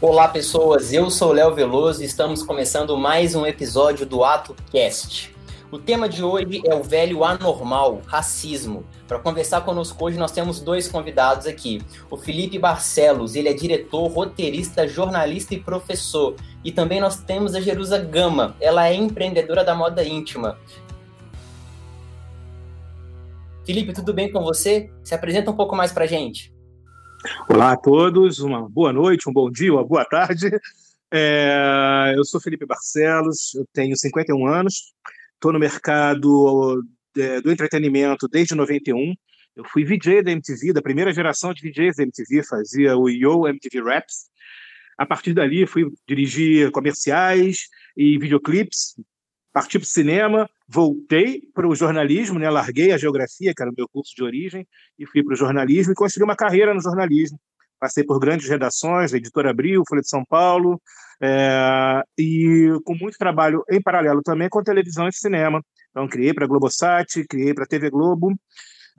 Olá, pessoas. Eu sou Léo Veloso e estamos começando mais um episódio do Ato Cast. O tema de hoje é o velho anormal, racismo. Para conversar conosco hoje, nós temos dois convidados aqui. O Felipe Barcelos, ele é diretor, roteirista, jornalista e professor. E também nós temos a Jerusa Gama, ela é empreendedora da moda íntima. Felipe, tudo bem com você? Se apresenta um pouco mais para gente. Olá a todos, uma boa noite, um bom dia, uma boa tarde. É, eu sou Felipe Barcelos, eu tenho 51 anos, estou no mercado é, do entretenimento desde 91. Eu fui VJ da MTV, da primeira geração de VJs da MTV, fazia o Yo MTV Raps. A partir dali, fui dirigir comerciais e videoclipes, parti para o cinema, voltei para o jornalismo, né? larguei a geografia, que era o meu curso de origem, e fui para o jornalismo e construí uma carreira no jornalismo. Passei por grandes redações, Editora Abril, Folha de São Paulo, é, e com muito trabalho em paralelo também com televisão e cinema. Então, criei para a Globosat, criei para a TV Globo,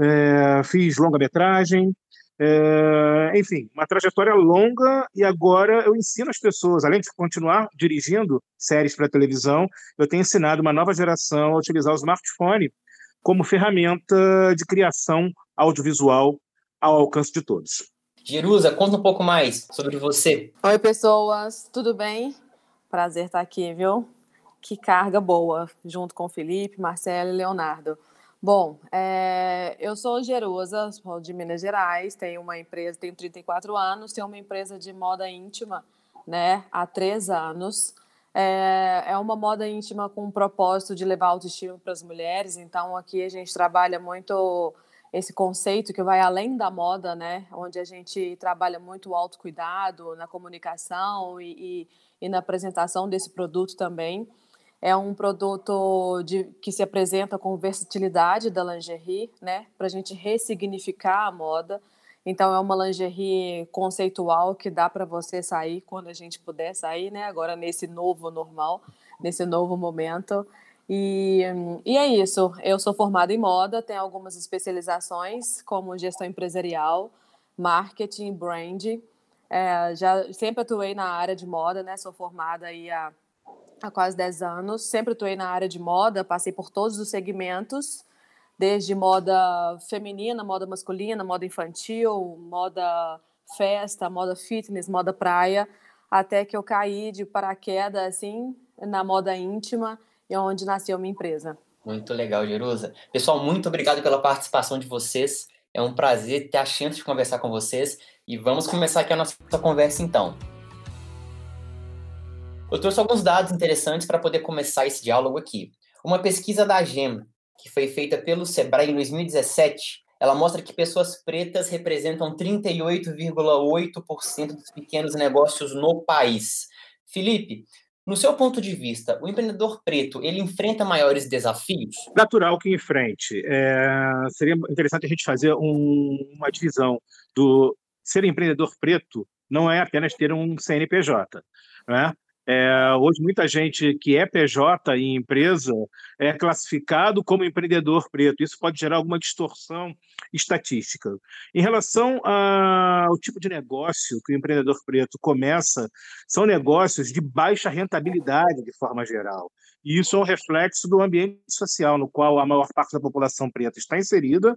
é, fiz longa-metragem, é, enfim, uma trajetória longa e agora eu ensino as pessoas, além de continuar dirigindo séries para televisão, eu tenho ensinado uma nova geração a utilizar o smartphone como ferramenta de criação audiovisual ao alcance de todos. Jerusa, conta um pouco mais sobre você. Oi, pessoas, tudo bem? Prazer estar aqui, viu? Que carga boa, junto com Felipe, Marcelo e Leonardo. Bom, é, eu sou Jerusa, sou de Minas Gerais, tenho uma empresa, tenho 34 anos, tenho uma empresa de moda íntima, né, há três anos. É, é uma moda íntima com o propósito de levar autoestima para as mulheres, então aqui a gente trabalha muito esse conceito que vai além da moda, né, onde a gente trabalha muito o autocuidado na comunicação e, e, e na apresentação desse produto também. É um produto de, que se apresenta com versatilidade da lingerie, né? Para a gente ressignificar a moda. Então, é uma lingerie conceitual que dá para você sair quando a gente puder sair, né? Agora, nesse novo normal, nesse novo momento. E, e é isso. Eu sou formada em moda, tenho algumas especializações, como gestão empresarial, marketing, brand. É, já sempre atuei na área de moda, né? Sou formada aí há há quase 10 anos. Sempre atuei na área de moda, passei por todos os segmentos, desde moda feminina, moda masculina, moda infantil, moda festa, moda fitness, moda praia, até que eu caí de paraquedas assim na moda íntima e onde nasceu minha empresa. Muito legal, Jerusa. Pessoal, muito obrigado pela participação de vocês. É um prazer ter a chance de conversar com vocês e vamos começar aqui a nossa conversa então. Eu trouxe alguns dados interessantes para poder começar esse diálogo aqui. Uma pesquisa da GEM, que foi feita pelo Sebrae em 2017, ela mostra que pessoas pretas representam 38,8% dos pequenos negócios no país. Felipe, no seu ponto de vista, o empreendedor preto ele enfrenta maiores desafios? Natural que enfrente. É, seria interessante a gente fazer um, uma divisão do ser empreendedor preto não é apenas ter um CNPJ, né? É, hoje, muita gente que é PJ em empresa é classificado como empreendedor preto. Isso pode gerar alguma distorção estatística. Em relação ao tipo de negócio que o empreendedor preto começa, são negócios de baixa rentabilidade, de forma geral. E isso é um reflexo do ambiente social no qual a maior parte da população preta está inserida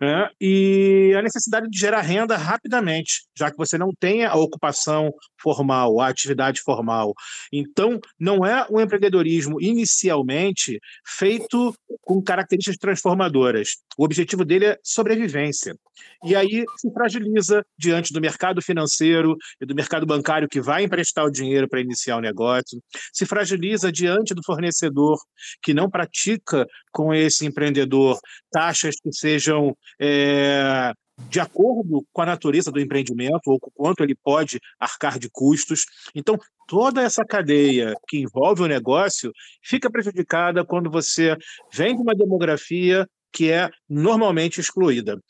né? e a necessidade de gerar renda rapidamente, já que você não tem a ocupação formal, a atividade formal. Então, não é um empreendedorismo inicialmente feito com características transformadoras. O objetivo dele é sobrevivência. E aí se fragiliza diante do mercado financeiro e do mercado bancário que vai emprestar o dinheiro para iniciar o negócio, se fragiliza diante do fornecedor que não pratica com esse empreendedor taxas que sejam é, de acordo com a natureza do empreendimento ou com quanto ele pode arcar de custos. Então, toda essa cadeia que envolve o negócio fica prejudicada quando você vem de uma demografia que é normalmente excluída.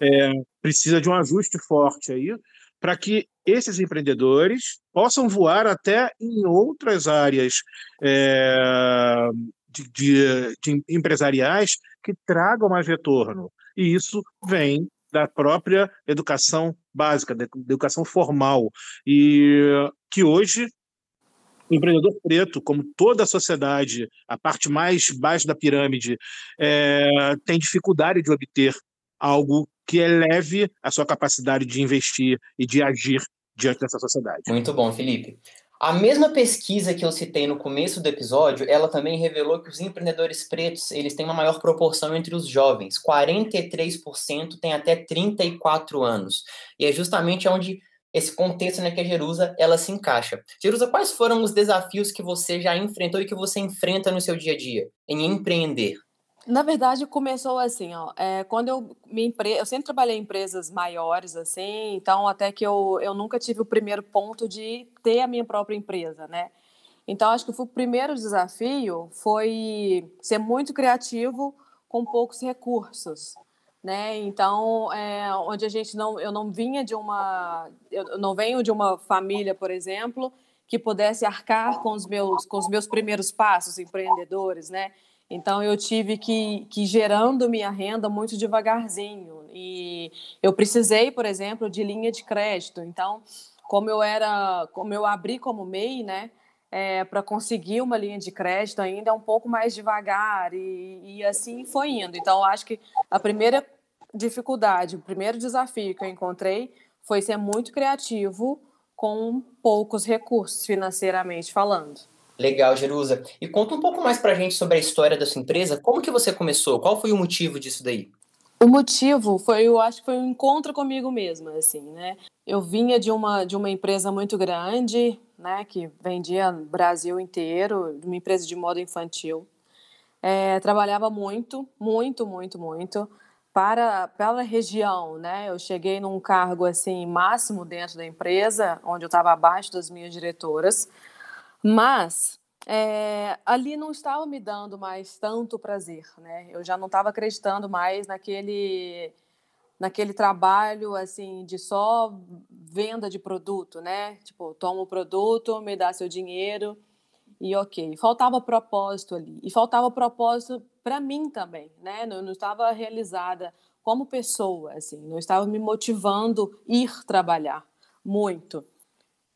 É, precisa de um ajuste forte aí para que esses empreendedores possam voar até em outras áreas é, de, de, de empresariais que tragam mais retorno. E isso vem da própria educação básica, da educação formal. E que hoje o empreendedor preto, como toda a sociedade, a parte mais baixa da pirâmide, é, tem dificuldade de obter algo que eleve a sua capacidade de investir e de agir diante dessa sociedade. Muito bom, Felipe. A mesma pesquisa que eu citei no começo do episódio, ela também revelou que os empreendedores pretos, eles têm uma maior proporção entre os jovens. 43% têm até 34 anos. E é justamente onde esse contexto né, que a Jerusa ela se encaixa. Jerusa, quais foram os desafios que você já enfrentou e que você enfrenta no seu dia a dia em empreender? Na verdade, começou assim, ó. É, quando eu me empre... eu sempre trabalhei em empresas maiores, assim, então até que eu, eu nunca tive o primeiro ponto de ter a minha própria empresa, né? Então acho que o primeiro desafio foi ser muito criativo com poucos recursos, né? Então, é, onde a gente não, eu não vinha de uma, eu não venho de uma família, por exemplo, que pudesse arcar com os meus, com os meus primeiros passos empreendedores, né? Então eu tive que, que gerando minha renda muito devagarzinho e eu precisei, por exemplo, de linha de crédito. Então, como eu era, como eu abri como MEI, né, é, para conseguir uma linha de crédito ainda é um pouco mais devagar e, e assim foi indo. Então, acho que a primeira dificuldade, o primeiro desafio que eu encontrei foi ser muito criativo com poucos recursos financeiramente falando. Legal, Jerusa. E conta um pouco mais pra gente sobre a história da sua empresa. Como que você começou? Qual foi o motivo disso daí? O motivo foi, eu acho que foi um encontro comigo mesma, assim, né? Eu vinha de uma de uma empresa muito grande, né, que vendia no Brasil inteiro, uma empresa de moda infantil. É, trabalhava muito, muito, muito, muito para pela região, né? Eu cheguei num cargo assim máximo dentro da empresa, onde eu estava abaixo das minhas diretoras. Mas é, ali não estava me dando mais tanto prazer, né? Eu já não estava acreditando mais naquele naquele trabalho assim de só venda de produto, né? Tipo, toma o produto, me dá seu dinheiro e ok. Faltava propósito ali e faltava propósito para mim também, né? Eu não estava realizada como pessoa, assim, não estava me motivando ir trabalhar muito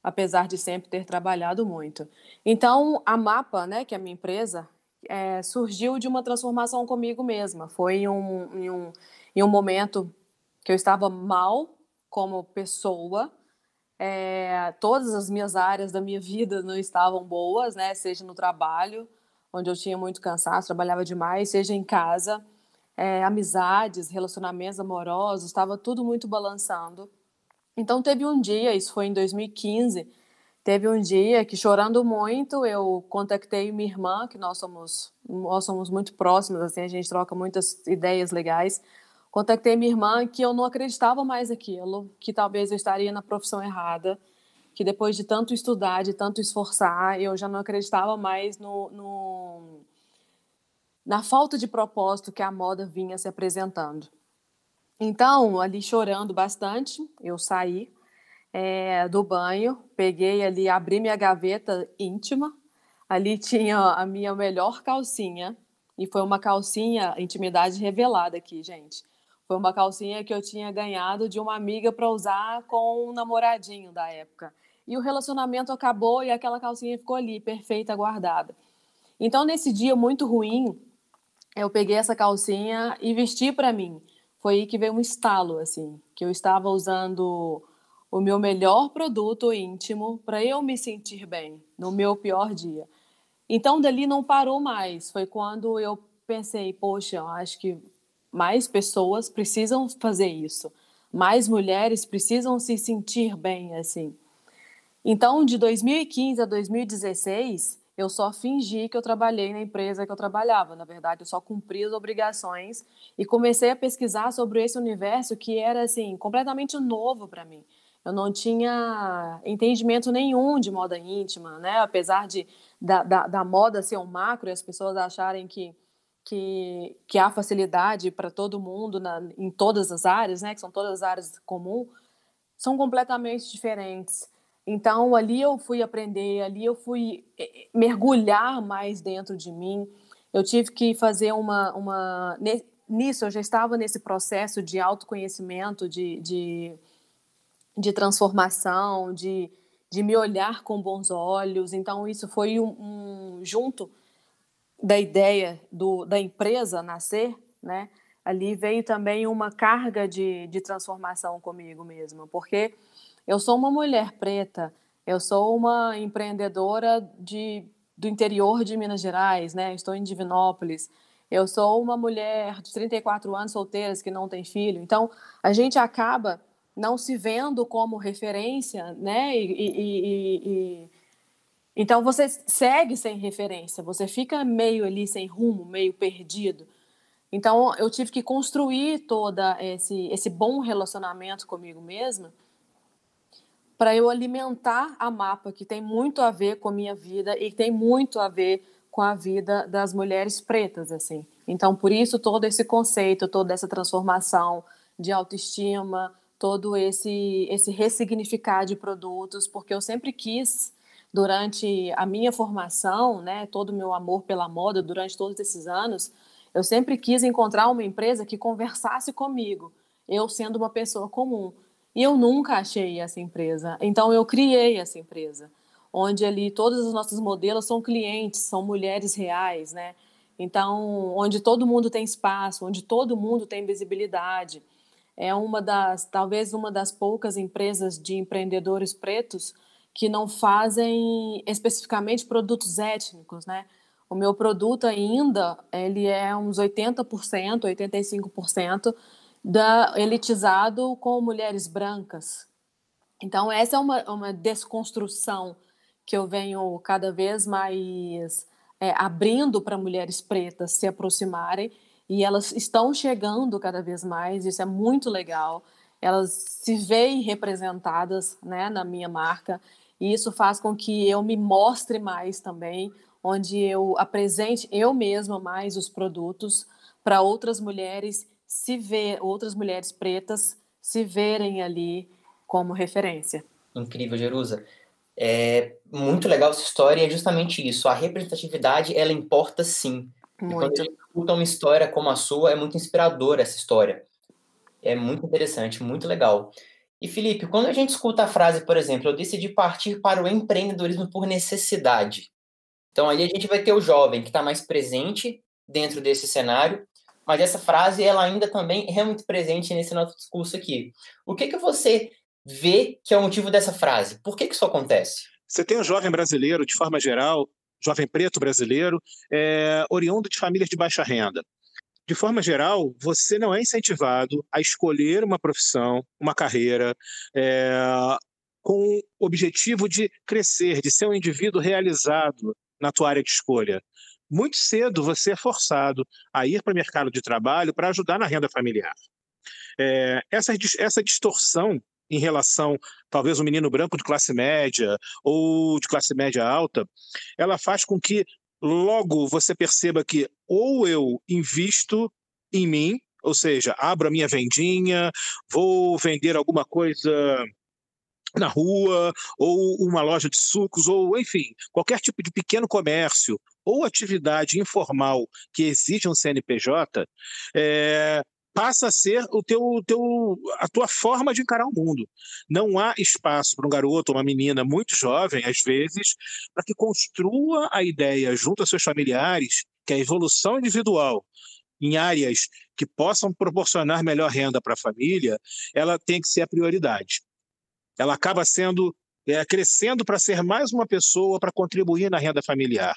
apesar de sempre ter trabalhado muito. Então, a Mapa, né, que é a minha empresa, é, surgiu de uma transformação comigo mesma. Foi em um, em, um, em um momento que eu estava mal como pessoa, é, todas as minhas áreas da minha vida não estavam boas, né, seja no trabalho, onde eu tinha muito cansaço, trabalhava demais, seja em casa, é, amizades, relacionamentos amorosos, estava tudo muito balançando. Então teve um dia, isso foi em 2015, teve um dia que chorando muito eu contactei minha irmã, que nós somos nós somos muito próximas, assim a gente troca muitas ideias legais. Contactei minha irmã que eu não acreditava mais aquilo, que talvez eu estaria na profissão errada, que depois de tanto estudar, de tanto esforçar, eu já não acreditava mais no, no na falta de propósito que a moda vinha se apresentando. Então, ali chorando bastante, eu saí é, do banho, peguei ali, abri minha gaveta íntima. Ali tinha a minha melhor calcinha, e foi uma calcinha, intimidade revelada aqui, gente. Foi uma calcinha que eu tinha ganhado de uma amiga para usar com um namoradinho da época. E o relacionamento acabou e aquela calcinha ficou ali, perfeita, guardada. Então, nesse dia muito ruim, eu peguei essa calcinha e vesti para mim foi aí que veio um estalo, assim, que eu estava usando o meu melhor produto íntimo para eu me sentir bem no meu pior dia. Então, dali não parou mais. Foi quando eu pensei, poxa, acho que mais pessoas precisam fazer isso. Mais mulheres precisam se sentir bem, assim. Então, de 2015 a 2016, eu só fingi que eu trabalhei na empresa que eu trabalhava. Na verdade, eu só cumpri as obrigações e comecei a pesquisar sobre esse universo que era assim completamente novo para mim. Eu não tinha entendimento nenhum de moda íntima, né? Apesar de da, da, da moda ser um macro e as pessoas acharem que que, que há facilidade para todo mundo na, em todas as áreas, né? Que são todas as áreas comuns, são completamente diferentes. Então, ali eu fui aprender, ali eu fui eh, eh, mergulhar mais dentro de mim. Eu tive que fazer uma. uma nisso, eu já estava nesse processo de autoconhecimento, de, de, de transformação, de, de me olhar com bons olhos. Então, isso foi um, um junto da ideia do, da empresa nascer, né? Ali veio também uma carga de, de transformação comigo mesma, porque eu sou uma mulher preta, eu sou uma empreendedora de, do interior de Minas Gerais, né? Estou em Divinópolis. Eu sou uma mulher de 34 anos solteira que não tem filho. Então, a gente acaba não se vendo como referência, né? E, e, e, então você segue sem referência, você fica meio ali sem rumo, meio perdido. Então eu tive que construir toda esse esse bom relacionamento comigo mesma para eu alimentar a mapa que tem muito a ver com a minha vida e tem muito a ver com a vida das mulheres pretas assim. Então por isso todo esse conceito, toda essa transformação de autoestima, todo esse esse ressignificar de produtos, porque eu sempre quis durante a minha formação, né, todo o meu amor pela moda durante todos esses anos, eu sempre quis encontrar uma empresa que conversasse comigo, eu sendo uma pessoa comum. E eu nunca achei essa empresa. Então eu criei essa empresa, onde ali todos os nossos modelos são clientes, são mulheres reais, né? Então, onde todo mundo tem espaço, onde todo mundo tem visibilidade é uma das, talvez uma das poucas empresas de empreendedores pretos que não fazem especificamente produtos étnicos, né? O meu produto ainda, ele é uns 80%, 85% da elitizado com mulheres brancas. Então essa é uma, uma desconstrução que eu venho cada vez mais é, abrindo para mulheres pretas se aproximarem e elas estão chegando cada vez mais, isso é muito legal. Elas se veem representadas né, na minha marca, e isso faz com que eu me mostre mais também, onde eu apresente eu mesma mais os produtos para outras mulheres se ver, outras mulheres pretas se verem ali como referência. Incrível, Jerusa. É muito legal essa história e é justamente isso. A representatividade, ela importa sim. Muito. E quando a gente escuta uma história como a sua, é muito inspiradora essa história. É muito interessante, muito legal. E Felipe, quando a gente escuta a frase, por exemplo, eu decidi partir para o empreendedorismo por necessidade. Então aí a gente vai ter o jovem que está mais presente dentro desse cenário, mas essa frase ela ainda também é muito presente nesse nosso discurso aqui. O que que você vê que é o motivo dessa frase? Por que que isso acontece? Você tem um jovem brasileiro, de forma geral, jovem preto brasileiro, é, oriundo de famílias de baixa renda. De forma geral, você não é incentivado a escolher uma profissão, uma carreira, é, com o objetivo de crescer, de ser um indivíduo realizado na tua área de escolha. Muito cedo você é forçado a ir para o mercado de trabalho para ajudar na renda familiar. É, essa, essa distorção em relação, talvez, um menino branco de classe média ou de classe média alta, ela faz com que logo você perceba que ou eu invisto em mim, ou seja, abro a minha vendinha, vou vender alguma coisa na rua, ou uma loja de sucos, ou enfim, qualquer tipo de pequeno comércio ou atividade informal que exige um CNPJ, é, passa a ser o teu, teu, a tua forma de encarar o mundo. Não há espaço para um garoto ou uma menina muito jovem, às vezes, para que construa a ideia junto a seus familiares que a evolução individual em áreas que possam proporcionar melhor renda para a família, ela tem que ser a prioridade. Ela acaba sendo é, crescendo para ser mais uma pessoa para contribuir na renda familiar.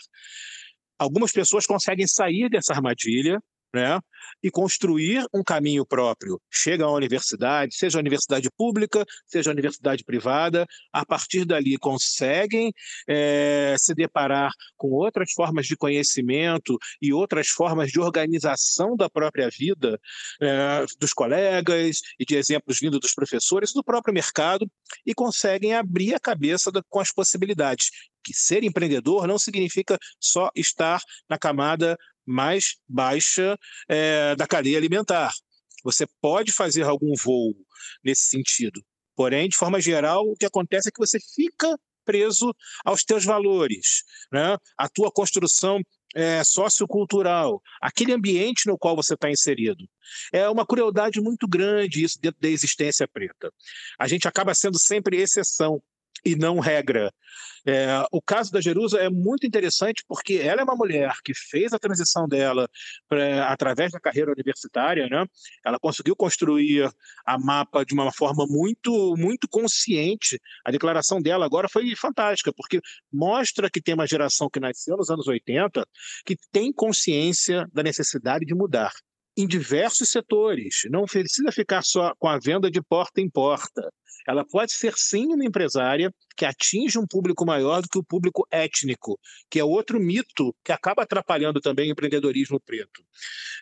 Algumas pessoas conseguem sair dessa armadilha né? e construir um caminho próprio. Chega à universidade, seja a universidade pública, seja a universidade privada, a partir dali conseguem é, se deparar com outras formas de conhecimento e outras formas de organização da própria vida é, dos colegas e de exemplos vindo dos professores do próprio mercado e conseguem abrir a cabeça da, com as possibilidades que ser empreendedor não significa só estar na camada mais baixa é, da cadeia alimentar. Você pode fazer algum voo nesse sentido. Porém, de forma geral, o que acontece é que você fica preso aos teus valores, né? A tua construção é, sociocultural, aquele ambiente no qual você está inserido. É uma crueldade muito grande isso dentro da existência preta. A gente acaba sendo sempre exceção e não regra. É, o caso da Jerusa é muito interessante porque ela é uma mulher que fez a transição dela pra, através da carreira universitária, né? Ela conseguiu construir a mapa de uma forma muito, muito consciente. A declaração dela agora foi fantástica porque mostra que tem uma geração que nasceu nos anos 80 que tem consciência da necessidade de mudar em diversos setores. Não precisa ficar só com a venda de porta em porta. Ela pode ser sim uma empresária que atinge um público maior do que o público étnico, que é outro mito que acaba atrapalhando também o empreendedorismo preto.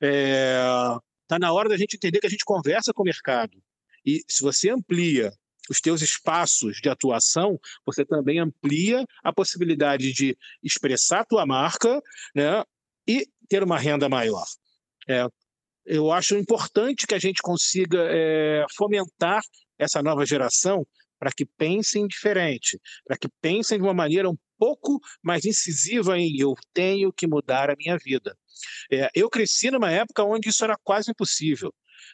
Está é... na hora da gente entender que a gente conversa com o mercado. E se você amplia os teus espaços de atuação, você também amplia a possibilidade de expressar a tua marca né, e ter uma renda maior. É, eu acho importante que a gente consiga é, fomentar essa nova geração para que pensem diferente, para que pensem de uma maneira um pouco mais incisiva em eu tenho que mudar a minha vida. É, eu cresci numa época onde isso era quase impossível.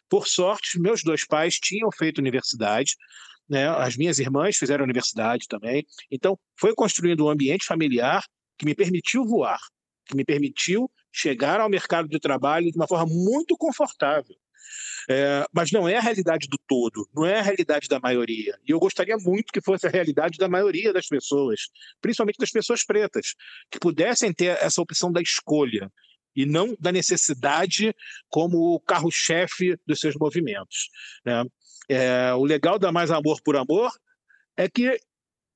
Por sorte, meus dois pais tinham feito universidade, né? as minhas irmãs fizeram universidade também. Então, foi construindo um ambiente familiar que me permitiu voar, que me permitiu chegar ao mercado de trabalho de uma forma muito confortável. É, mas não é a realidade do todo, não é a realidade da maioria. E eu gostaria muito que fosse a realidade da maioria das pessoas, principalmente das pessoas pretas, que pudessem ter essa opção da escolha e não da necessidade como carro-chefe dos seus movimentos. Né? É, o legal da Mais Amor por Amor é que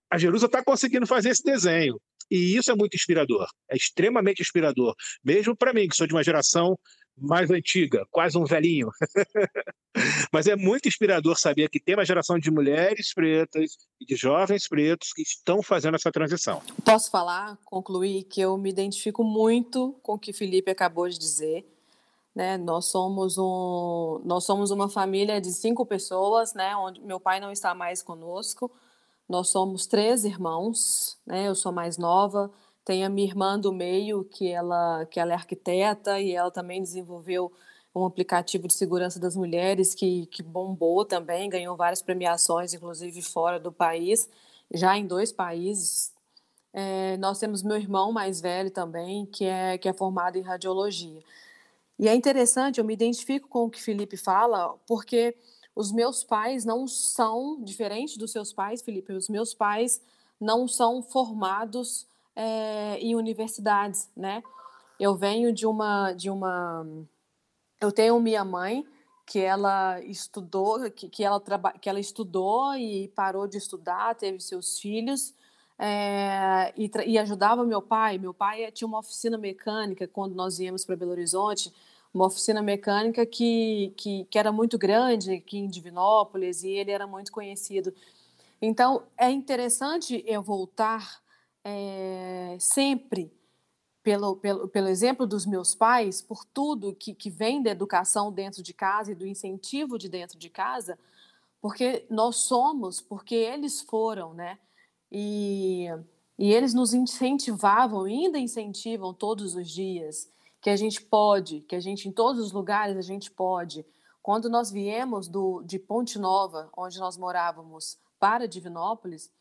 a Jerusa está conseguindo fazer esse desenho. E isso é muito inspirador, é extremamente inspirador, mesmo para mim, que sou de uma geração mais antiga, quase um velhinho. Mas é muito inspirador saber que tem uma geração de mulheres pretas e de jovens pretos que estão fazendo essa transição. Posso falar, concluir, que eu me identifico muito com o que Felipe acabou de dizer. Né? Nós somos um, nós somos uma família de cinco pessoas, né? Onde meu pai não está mais conosco. Nós somos três irmãos, né? Eu sou mais nova. Tem a minha irmã do meio, que ela, que ela é arquiteta e ela também desenvolveu um aplicativo de segurança das mulheres que, que bombou também, ganhou várias premiações, inclusive fora do país, já em dois países. É, nós temos meu irmão mais velho também, que é, que é formado em radiologia. E é interessante, eu me identifico com o que Felipe fala, porque os meus pais não são, diferente dos seus pais, Felipe, os meus pais não são formados é, em universidades, né? Eu venho de uma, de uma, eu tenho minha mãe que ela estudou, que, que ela traba, que ela estudou e parou de estudar, teve seus filhos é, e, e, ajudava meu pai. Meu pai tinha uma oficina mecânica quando nós íamos para Belo Horizonte, uma oficina mecânica que, que, que, era muito grande aqui em Divinópolis e ele era muito conhecido. Então é interessante eu voltar é, sempre, pelo, pelo, pelo exemplo dos meus pais, por tudo que, que vem da educação dentro de casa e do incentivo de dentro de casa, porque nós somos, porque eles foram, né? E, e eles nos incentivavam, ainda incentivam todos os dias, que a gente pode, que a gente, em todos os lugares, a gente pode. Quando nós viemos do, de Ponte Nova, onde nós morávamos, para Divinópolis,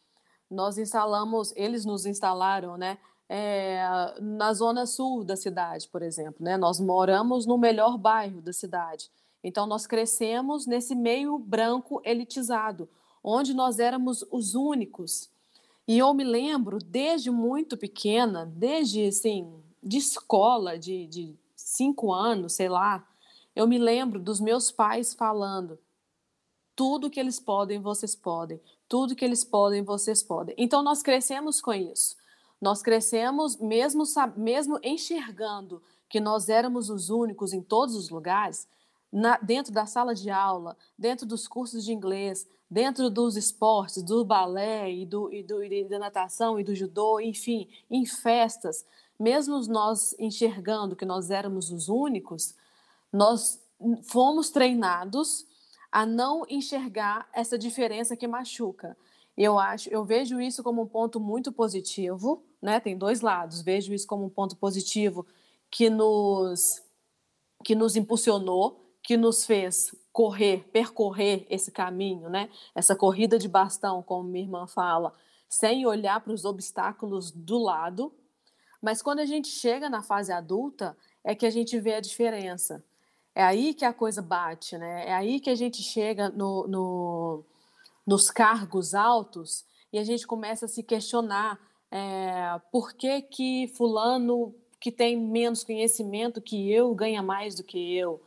nós instalamos, eles nos instalaram, né? É, na zona sul da cidade, por exemplo, né? Nós moramos no melhor bairro da cidade. Então nós crescemos nesse meio branco elitizado, onde nós éramos os únicos. E eu me lembro desde muito pequena, desde assim, de escola, de, de cinco anos, sei lá, eu me lembro dos meus pais falando: tudo que eles podem, vocês podem. Tudo que eles podem, vocês podem. Então nós crescemos com isso. Nós crescemos mesmo mesmo enxergando que nós éramos os únicos em todos os lugares, na, dentro da sala de aula, dentro dos cursos de inglês, dentro dos esportes, do balé e, do, e, do, e da natação e do judô, enfim, em festas, mesmo nós enxergando que nós éramos os únicos, nós fomos treinados a não enxergar essa diferença que machuca. Eu acho, eu vejo isso como um ponto muito positivo, né? Tem dois lados. Vejo isso como um ponto positivo que nos que nos impulsionou, que nos fez correr, percorrer esse caminho, né? Essa corrida de bastão, como minha irmã fala, sem olhar para os obstáculos do lado. Mas quando a gente chega na fase adulta, é que a gente vê a diferença. É aí que a coisa bate, né? É aí que a gente chega no, no nos cargos altos e a gente começa a se questionar é, por que que fulano que tem menos conhecimento que eu ganha mais do que eu.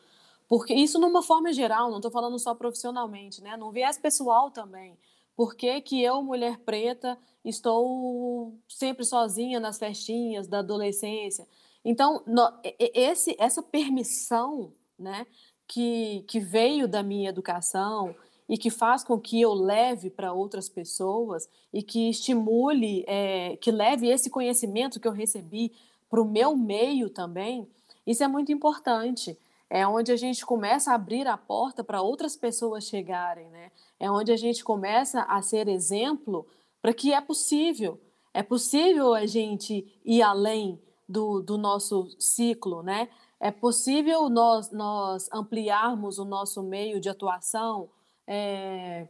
Porque isso numa forma geral, não estou falando só profissionalmente, né? Num viés pessoal também. Por que, que eu, mulher preta, estou sempre sozinha nas festinhas da adolescência? Então, no, esse, essa permissão né, que, que veio da minha educação e que faz com que eu leve para outras pessoas e que estimule, é, que leve esse conhecimento que eu recebi para o meu meio também, isso é muito importante. É onde a gente começa a abrir a porta para outras pessoas chegarem, né? É onde a gente começa a ser exemplo para que é possível. É possível a gente ir além do, do nosso ciclo, né? É possível nós, nós ampliarmos o nosso meio de atuação, é,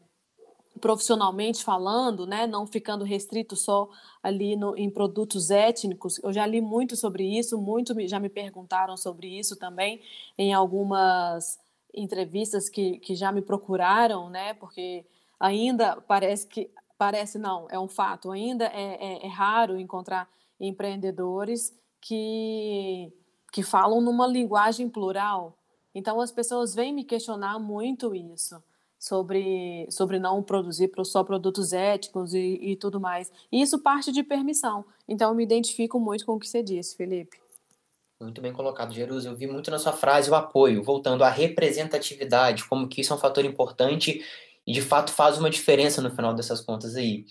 profissionalmente falando, né, não ficando restrito só ali no, em produtos étnicos. Eu já li muito sobre isso, muito já me perguntaram sobre isso também em algumas entrevistas que, que já me procuraram, né, porque ainda parece que parece não, é um fato, ainda é, é, é raro encontrar empreendedores que que falam numa linguagem plural. Então as pessoas vêm me questionar muito isso sobre, sobre não produzir só produtos éticos e, e tudo mais. E isso parte de permissão. Então, eu me identifico muito com o que você disse, Felipe. Muito bem colocado, Jerusa. Eu vi muito na sua frase o apoio, voltando à representatividade, como que isso é um fator importante e de fato faz uma diferença no final dessas contas aí.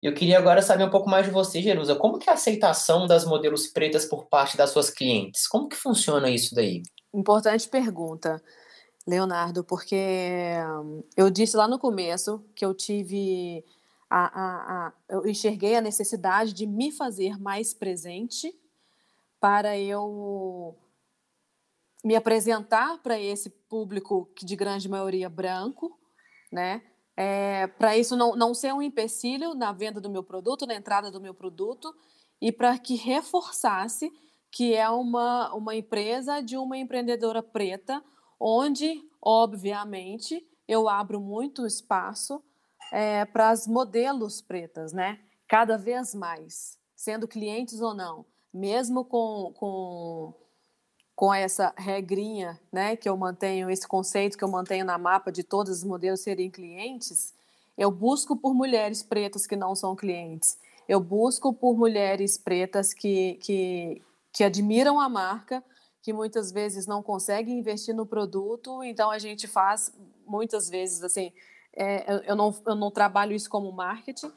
Eu queria agora saber um pouco mais de você, Jerusa. Como que é a aceitação das modelos pretas por parte das suas clientes? Como que funciona isso daí? Importante pergunta. Leonardo, porque eu disse lá no começo que eu tive a, a, a, eu enxerguei a necessidade de me fazer mais presente para eu me apresentar para esse público que de grande maioria branco, né? É, para isso não, não ser um empecilho na venda do meu produto, na entrada do meu produto, e para que reforçasse que é uma, uma empresa de uma empreendedora preta onde, obviamente, eu abro muito espaço é, para as modelos pretas, né? Cada vez mais, sendo clientes ou não, mesmo com, com, com essa regrinha, né, que eu mantenho, esse conceito que eu mantenho na mapa de todos os modelos serem clientes, eu busco por mulheres pretas que não são clientes. Eu busco por mulheres pretas que, que, que admiram a marca, que muitas vezes não conseguem investir no produto, então a gente faz muitas vezes assim, é, eu, não, eu não trabalho isso como marketing,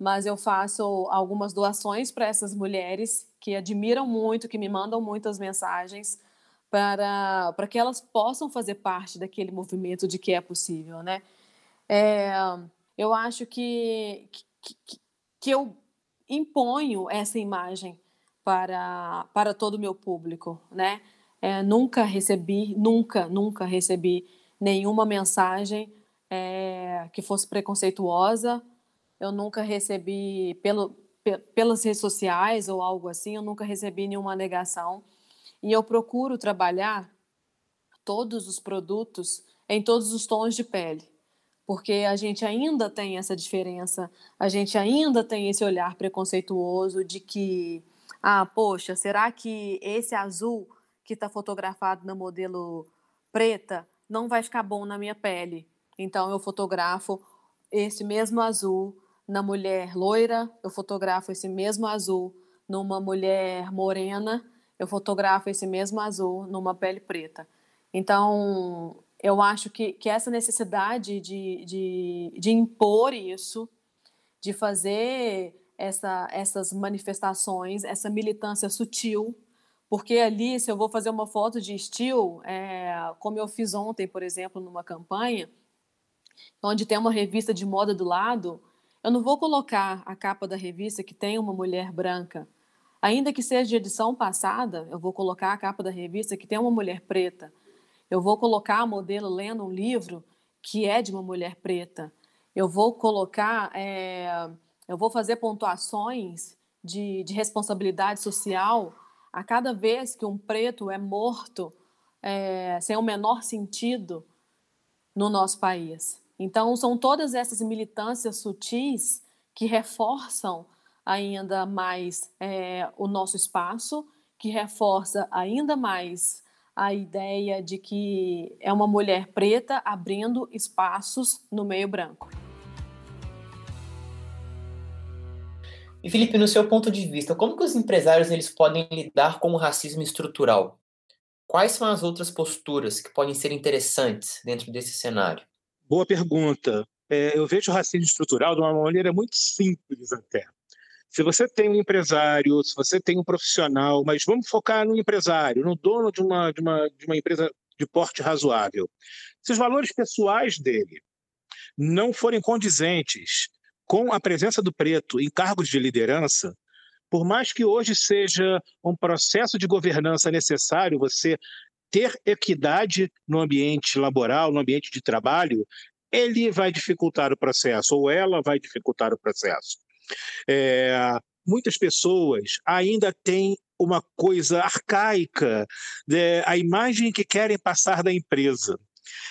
mas eu faço algumas doações para essas mulheres que admiram muito, que me mandam muitas mensagens para, para que elas possam fazer parte daquele movimento de que é possível, né? É, eu acho que, que, que eu imponho essa imagem para, para todo o meu público, né? É, nunca recebi, nunca, nunca recebi nenhuma mensagem é, que fosse preconceituosa. Eu nunca recebi pelo, pelas redes sociais ou algo assim, eu nunca recebi nenhuma negação. E eu procuro trabalhar todos os produtos em todos os tons de pele, porque a gente ainda tem essa diferença, a gente ainda tem esse olhar preconceituoso de que ah, poxa, será que esse azul que está fotografado na modelo preta não vai ficar bom na minha pele? Então eu fotografo esse mesmo azul na mulher loira, eu fotografo esse mesmo azul numa mulher morena, eu fotografo esse mesmo azul numa pele preta. Então, eu acho que, que essa necessidade de, de, de impor isso, de fazer essa, essas manifestações, essa militância sutil, porque ali, se eu vou fazer uma foto de estilo, é, como eu fiz ontem, por exemplo, numa campanha, onde tem uma revista de moda do lado, Eu não vou colocar a capa da revista que tem uma mulher branca. Ainda que seja de edição passada, eu vou colocar a capa da revista que tem uma mulher preta. Eu vou colocar a modelo lendo um livro que é de uma mulher preta. Eu vou colocar, é, eu vou fazer pontuações de, de, responsabilidade social a cada vez que um preto é morto é, sem o menor sentido no nosso país. Então, são todas essas militâncias sutis que reforçam ainda mais é, o nosso espaço, que reforça ainda mais a ideia de que é uma mulher preta abrindo espaços no meio branco. E Felipe, no seu ponto de vista, como que os empresários eles podem lidar com o racismo estrutural? Quais são as outras posturas que podem ser interessantes dentro desse cenário? Boa pergunta. É, eu vejo o racismo estrutural de uma maneira muito simples até. Se você tem um empresário, se você tem um profissional, mas vamos focar no empresário, no dono de uma, de uma, de uma empresa de porte razoável. Se os valores pessoais dele não forem condizentes com a presença do preto em cargos de liderança, por mais que hoje seja um processo de governança necessário você ter equidade no ambiente laboral, no ambiente de trabalho, ele vai dificultar o processo, ou ela vai dificultar o processo. É, muitas pessoas ainda têm uma coisa arcaica, né, a imagem que querem passar da empresa.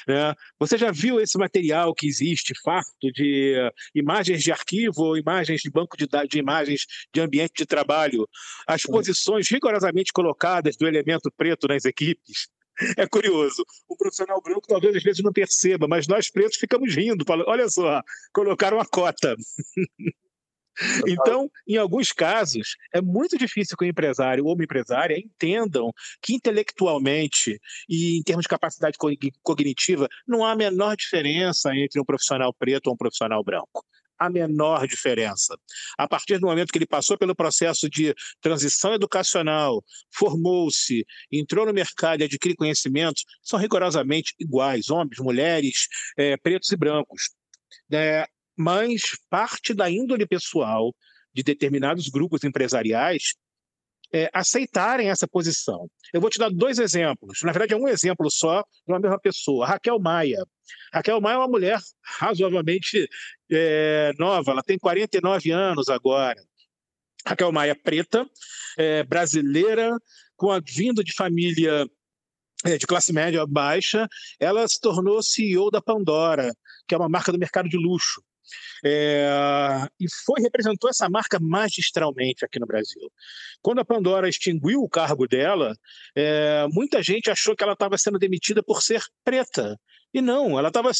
Né? Você já viu esse material que existe, farto de uh, imagens de arquivo ou imagens de banco de, de imagens de ambiente de trabalho, as posições rigorosamente colocadas do elemento preto nas equipes? É curioso. O profissional branco talvez às vezes não perceba, mas nós pretos ficamos rindo, falando: olha só, colocaram a cota. Então, em alguns casos, é muito difícil que o empresário ou uma empresária entendam que intelectualmente e em termos de capacidade cognitiva não há a menor diferença entre um profissional preto ou um profissional branco a menor diferença. A partir do momento que ele passou pelo processo de transição educacional, formou-se, entrou no mercado e adquire conhecimentos, são rigorosamente iguais, homens, mulheres, é, pretos e brancos. É, mas parte da índole pessoal de determinados grupos empresariais é, aceitarem essa posição. Eu vou te dar dois exemplos. Na verdade, é um exemplo só de uma mesma pessoa. Raquel Maia. Raquel Maia é uma mulher razoavelmente é, nova, ela tem 49 anos agora. Raquel Maia, preta, é, brasileira, com a vinda de família é, de classe média baixa, ela se tornou CEO da Pandora, que é uma marca do mercado de luxo. É, e foi representou essa marca magistralmente aqui no Brasil. Quando a Pandora extinguiu o cargo dela, é, muita gente achou que ela estava sendo demitida por ser preta. E não, ela estava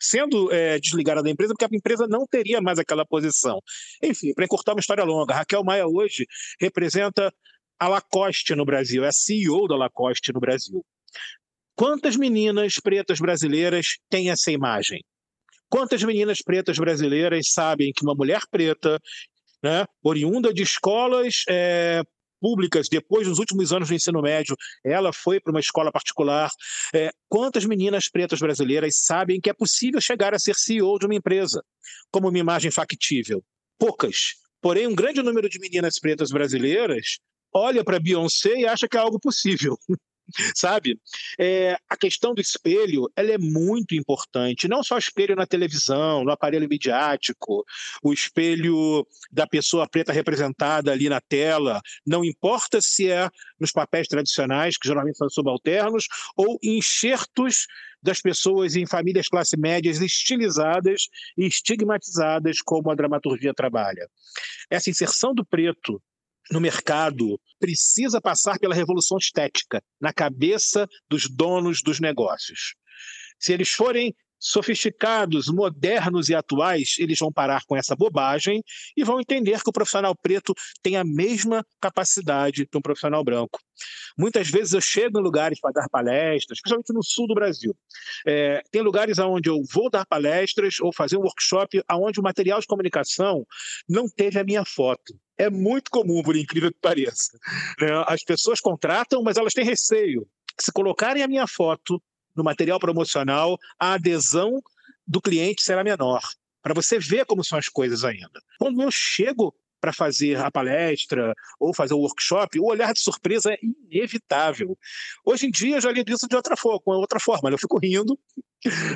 sendo é, desligada da empresa porque a empresa não teria mais aquela posição. Enfim, para encurtar uma história longa, Raquel Maia hoje representa a Lacoste no Brasil, é a CEO da Lacoste no Brasil. Quantas meninas pretas brasileiras têm essa imagem? Quantas meninas pretas brasileiras sabem que uma mulher preta, né, oriunda de escolas é, públicas, depois nos últimos anos do ensino médio, ela foi para uma escola particular. É, quantas meninas pretas brasileiras sabem que é possível chegar a ser CEO de uma empresa, como uma imagem factível? Poucas. Porém, um grande número de meninas pretas brasileiras olha para Beyoncé e acha que é algo possível. sabe? É, a questão do espelho ela é muito importante, não só o espelho na televisão, no aparelho midiático, o espelho da pessoa preta representada ali na tela, não importa se é nos papéis tradicionais, que geralmente são subalternos, ou enxertos das pessoas em famílias classe médias estilizadas e estigmatizadas como a dramaturgia trabalha. Essa inserção do preto no mercado precisa passar pela revolução estética na cabeça dos donos dos negócios. Se eles forem sofisticados, modernos e atuais, eles vão parar com essa bobagem e vão entender que o profissional preto tem a mesma capacidade que um profissional branco. Muitas vezes eu chego em lugares para dar palestras, principalmente no sul do Brasil. É, tem lugares onde eu vou dar palestras ou fazer um workshop onde o material de comunicação não teve a minha foto é muito comum, por incrível que pareça. Né? As pessoas contratam, mas elas têm receio. Se colocarem a minha foto no material promocional, a adesão do cliente será menor. para você ver como são as coisas ainda. Quando eu chego para fazer a palestra ou fazer o workshop, o olhar de surpresa é inevitável. Hoje em dia eu já lido isso de outra forma, outra forma. Eu fico rindo,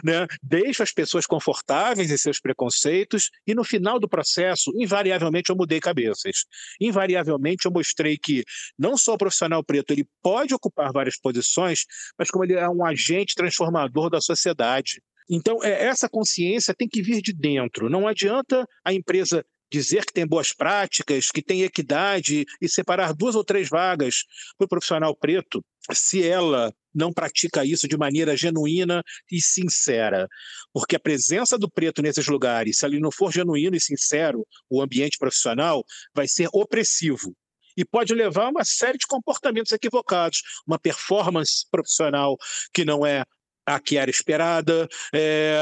né? deixo as pessoas confortáveis em seus preconceitos e no final do processo, invariavelmente eu mudei cabeças. Invariavelmente eu mostrei que não só o profissional preto ele pode ocupar várias posições, mas como ele é um agente transformador da sociedade. Então, é, essa consciência tem que vir de dentro. Não adianta a empresa dizer que tem boas práticas, que tem equidade e separar duas ou três vagas para o profissional preto, se ela não pratica isso de maneira genuína e sincera. Porque a presença do preto nesses lugares, se ele não for genuíno e sincero, o ambiente profissional vai ser opressivo e pode levar a uma série de comportamentos equivocados, uma performance profissional que não é a que era esperada, é,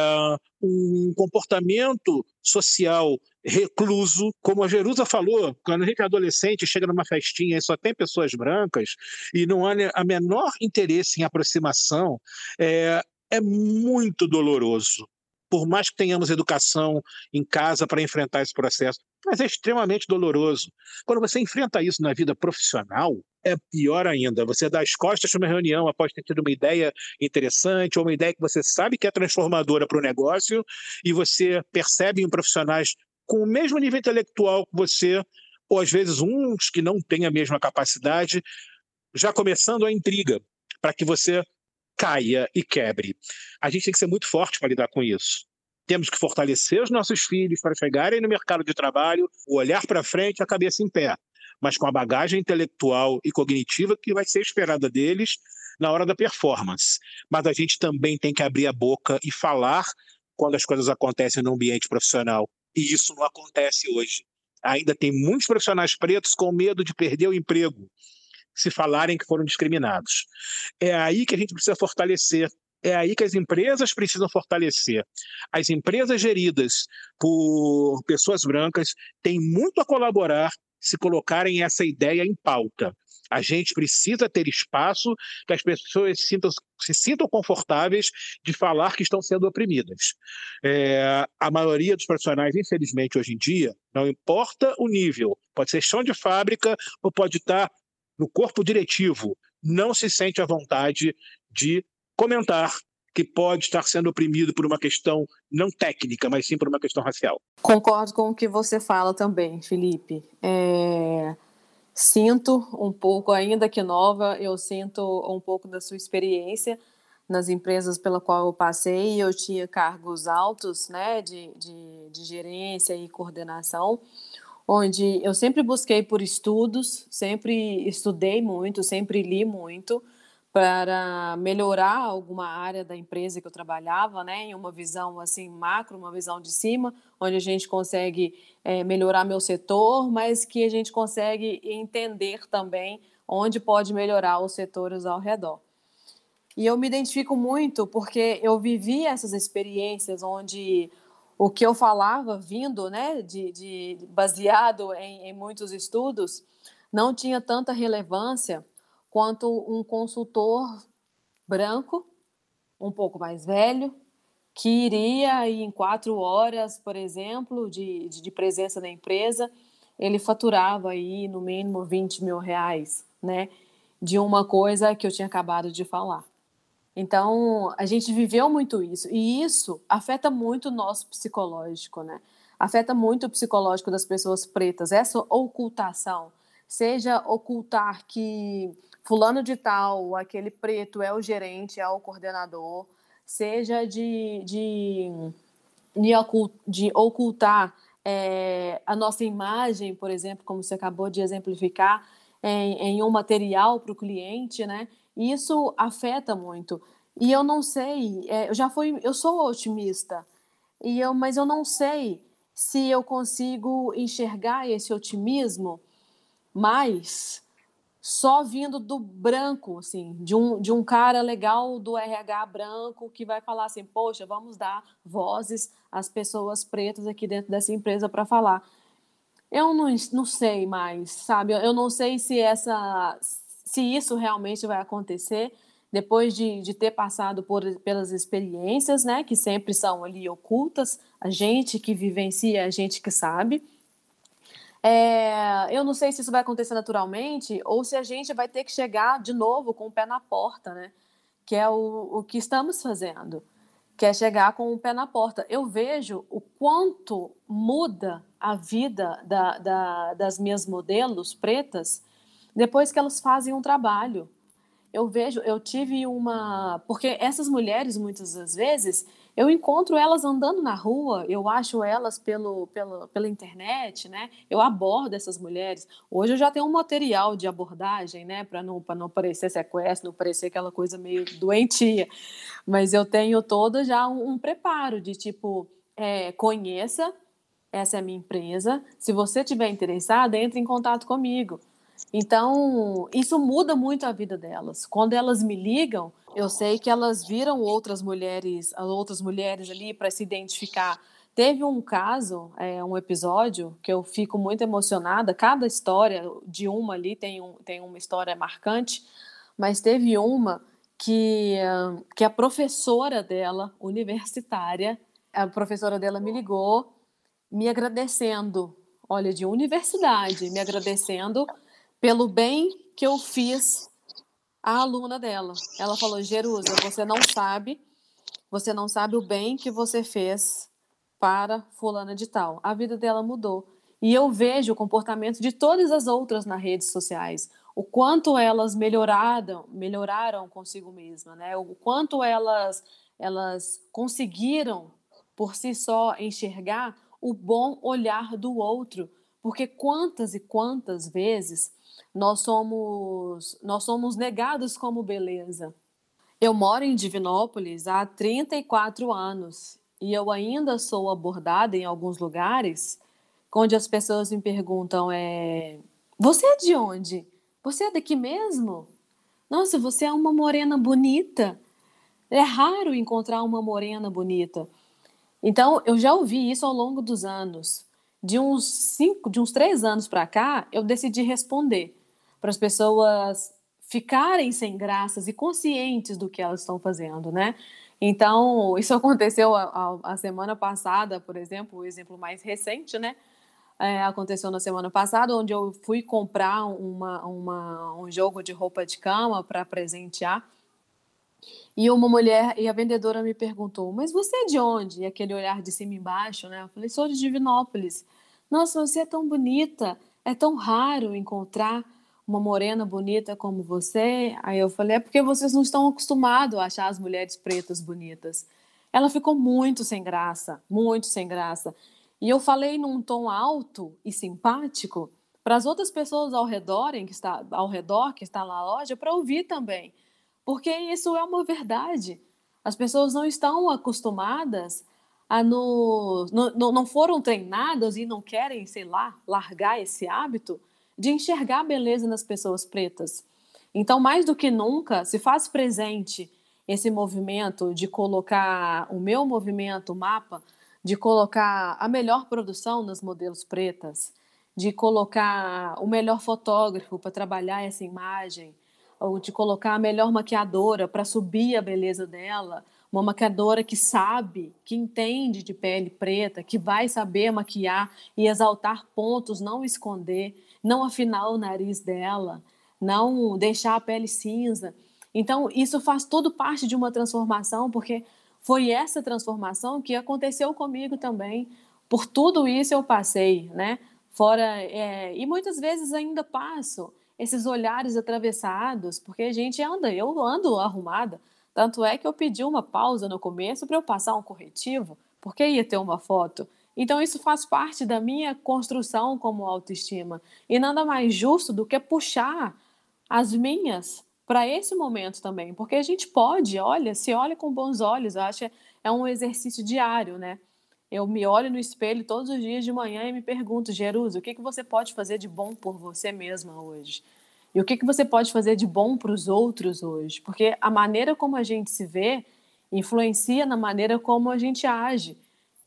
um comportamento social recluso, como a Jerusa falou, quando a gente é adolescente, chega numa festinha e só tem pessoas brancas e não há a menor interesse em aproximação, é, é muito doloroso. Por mais que tenhamos educação em casa para enfrentar esse processo, mas é extremamente doloroso. Quando você enfrenta isso na vida profissional, é pior ainda. Você dá as costas para uma reunião após ter tido uma ideia interessante ou uma ideia que você sabe que é transformadora para o negócio e você percebe em profissionais com o mesmo nível intelectual que você, ou às vezes uns que não têm a mesma capacidade, já começando a intriga para que você caia e quebre. A gente tem que ser muito forte para lidar com isso. Temos que fortalecer os nossos filhos para chegarem no mercado de trabalho, o olhar para frente a cabeça em pé, mas com a bagagem intelectual e cognitiva que vai ser esperada deles na hora da performance. Mas a gente também tem que abrir a boca e falar quando as coisas acontecem no ambiente profissional. E isso não acontece hoje. Ainda tem muitos profissionais pretos com medo de perder o emprego se falarem que foram discriminados. É aí que a gente precisa fortalecer é aí que as empresas precisam fortalecer. As empresas geridas por pessoas brancas têm muito a colaborar se colocarem essa ideia em pauta. A gente precisa ter espaço que as pessoas se sintam, se sintam confortáveis de falar que estão sendo oprimidas. É, a maioria dos profissionais, infelizmente, hoje em dia, não importa o nível, pode ser chão de fábrica ou pode estar no corpo diretivo, não se sente à vontade de comentar que pode estar sendo oprimido por uma questão não técnica, mas sim por uma questão racial. Concordo com o que você fala também, Felipe. É... Sinto um pouco, ainda que nova, eu sinto um pouco da sua experiência nas empresas pela qual eu passei. Eu tinha cargos altos, né, de, de, de gerência e coordenação, onde eu sempre busquei por estudos, sempre estudei muito, sempre li muito para melhorar alguma área da empresa que eu trabalhava, né, em uma visão assim macro, uma visão de cima, onde a gente consegue é, melhorar meu setor, mas que a gente consegue entender também onde pode melhorar os setores ao redor. E eu me identifico muito porque eu vivi essas experiências onde o que eu falava vindo, né, de, de baseado em, em muitos estudos, não tinha tanta relevância quanto um consultor branco, um pouco mais velho, que iria em quatro horas, por exemplo, de, de, presença na empresa, ele faturava aí no mínimo 20 mil reais, né? De uma coisa que eu tinha acabado de falar. Então, a gente viveu muito isso. E isso afeta muito o nosso psicológico, né? Afeta muito o psicológico das pessoas pretas. Essa ocultação. Seja ocultar que fulano de tal, aquele preto é o gerente, é o coordenador, seja de, de, de ocultar é, a nossa imagem, por exemplo, como você acabou de exemplificar, em, em um material para o cliente, né? Isso afeta muito. E eu não sei, é, eu já fui, eu sou otimista, e eu, mas eu não sei se eu consigo enxergar esse otimismo mais só vindo do branco, assim, de um, de um cara legal do RH branco que vai falar assim, poxa, vamos dar vozes às pessoas pretas aqui dentro dessa empresa para falar. Eu não, não sei mais, sabe? Eu não sei se essa se isso realmente vai acontecer. depois de, de ter passado por, pelas experiências, né, que sempre são ali ocultas, a gente que vivencia, a gente que sabe. É, eu não sei se isso vai acontecer naturalmente ou se a gente vai ter que chegar de novo com o pé na porta, né? Que é o, o que estamos fazendo, que é chegar com o pé na porta. Eu vejo o quanto muda a vida da, da, das minhas modelos pretas depois que elas fazem um trabalho eu vejo, eu tive uma. Porque essas mulheres, muitas das vezes, eu encontro elas andando na rua, eu acho elas pelo, pelo, pela internet, né? Eu abordo essas mulheres. Hoje eu já tenho um material de abordagem, né? Para não, não parecer sequestro, não parecer aquela coisa meio doentia. Mas eu tenho todo já um, um preparo de tipo, é, conheça, essa é a minha empresa. Se você tiver interessado, entre em contato comigo. Então, isso muda muito a vida delas. Quando elas me ligam, eu sei que elas viram outras mulheres, outras mulheres ali para se identificar. Teve um caso, é, um episódio, que eu fico muito emocionada. Cada história de uma ali tem, um, tem uma história marcante, mas teve uma que, que a professora dela, universitária, a professora dela me ligou me agradecendo, olha, de universidade, me agradecendo pelo bem que eu fiz à aluna dela. Ela falou: Jerusa, você não sabe, você não sabe o bem que você fez para fulana de tal. A vida dela mudou. E eu vejo o comportamento de todas as outras nas redes sociais, o quanto elas melhoraram, melhoraram consigo mesma, né? O quanto elas elas conseguiram por si só enxergar o bom olhar do outro, porque quantas e quantas vezes nós somos, nós somos negados como beleza. Eu moro em Divinópolis há 34 anos e eu ainda sou abordada em alguns lugares onde as pessoas me perguntam é, você é de onde? Você é daqui mesmo? Nossa, você é uma morena bonita. É raro encontrar uma morena bonita. Então, eu já ouvi isso ao longo dos anos. De uns cinco, de uns três anos para cá, eu decidi responder para as pessoas ficarem sem graças e conscientes do que elas estão fazendo, né? Então, isso aconteceu a, a, a semana passada, por exemplo, o exemplo mais recente, né? É, aconteceu na semana passada, onde eu fui comprar uma, uma, um jogo de roupa de cama para presentear. E uma mulher, e a vendedora me perguntou, mas você é de onde? E aquele olhar de cima e embaixo, né? Eu falei, sou de Divinópolis. Nossa, você é tão bonita, é tão raro encontrar uma morena bonita como você? Aí eu falei, é porque vocês não estão acostumados a achar as mulheres pretas bonitas. Ela ficou muito sem graça, muito sem graça. E eu falei num tom alto e simpático para as outras pessoas ao redor, que está ao redor que está na loja, para ouvir também, porque isso é uma verdade. As pessoas não estão acostumadas a no, no, não foram treinadas e não querem, sei lá, largar esse hábito de enxergar a beleza nas pessoas pretas. Então, mais do que nunca, se faz presente esse movimento de colocar o meu movimento, o mapa, de colocar a melhor produção nas modelos pretas, de colocar o melhor fotógrafo para trabalhar essa imagem, ou de colocar a melhor maquiadora para subir a beleza dela, uma maquiadora que sabe, que entende de pele preta, que vai saber maquiar e exaltar pontos, não esconder não afinar o nariz dela, não deixar a pele cinza. Então, isso faz tudo parte de uma transformação, porque foi essa transformação que aconteceu comigo também. Por tudo isso eu passei, né? Fora, é, e muitas vezes ainda passo esses olhares atravessados, porque a gente anda, eu ando arrumada. Tanto é que eu pedi uma pausa no começo para eu passar um corretivo, porque ia ter uma foto. Então, isso faz parte da minha construção como autoestima. E nada mais justo do que puxar as minhas para esse momento também. Porque a gente pode, olha, se olha com bons olhos, eu acho que é um exercício diário, né? Eu me olho no espelho todos os dias de manhã e me pergunto, Jerusa, o que, que você pode fazer de bom por você mesma hoje? E o que, que você pode fazer de bom para os outros hoje? Porque a maneira como a gente se vê influencia na maneira como a gente age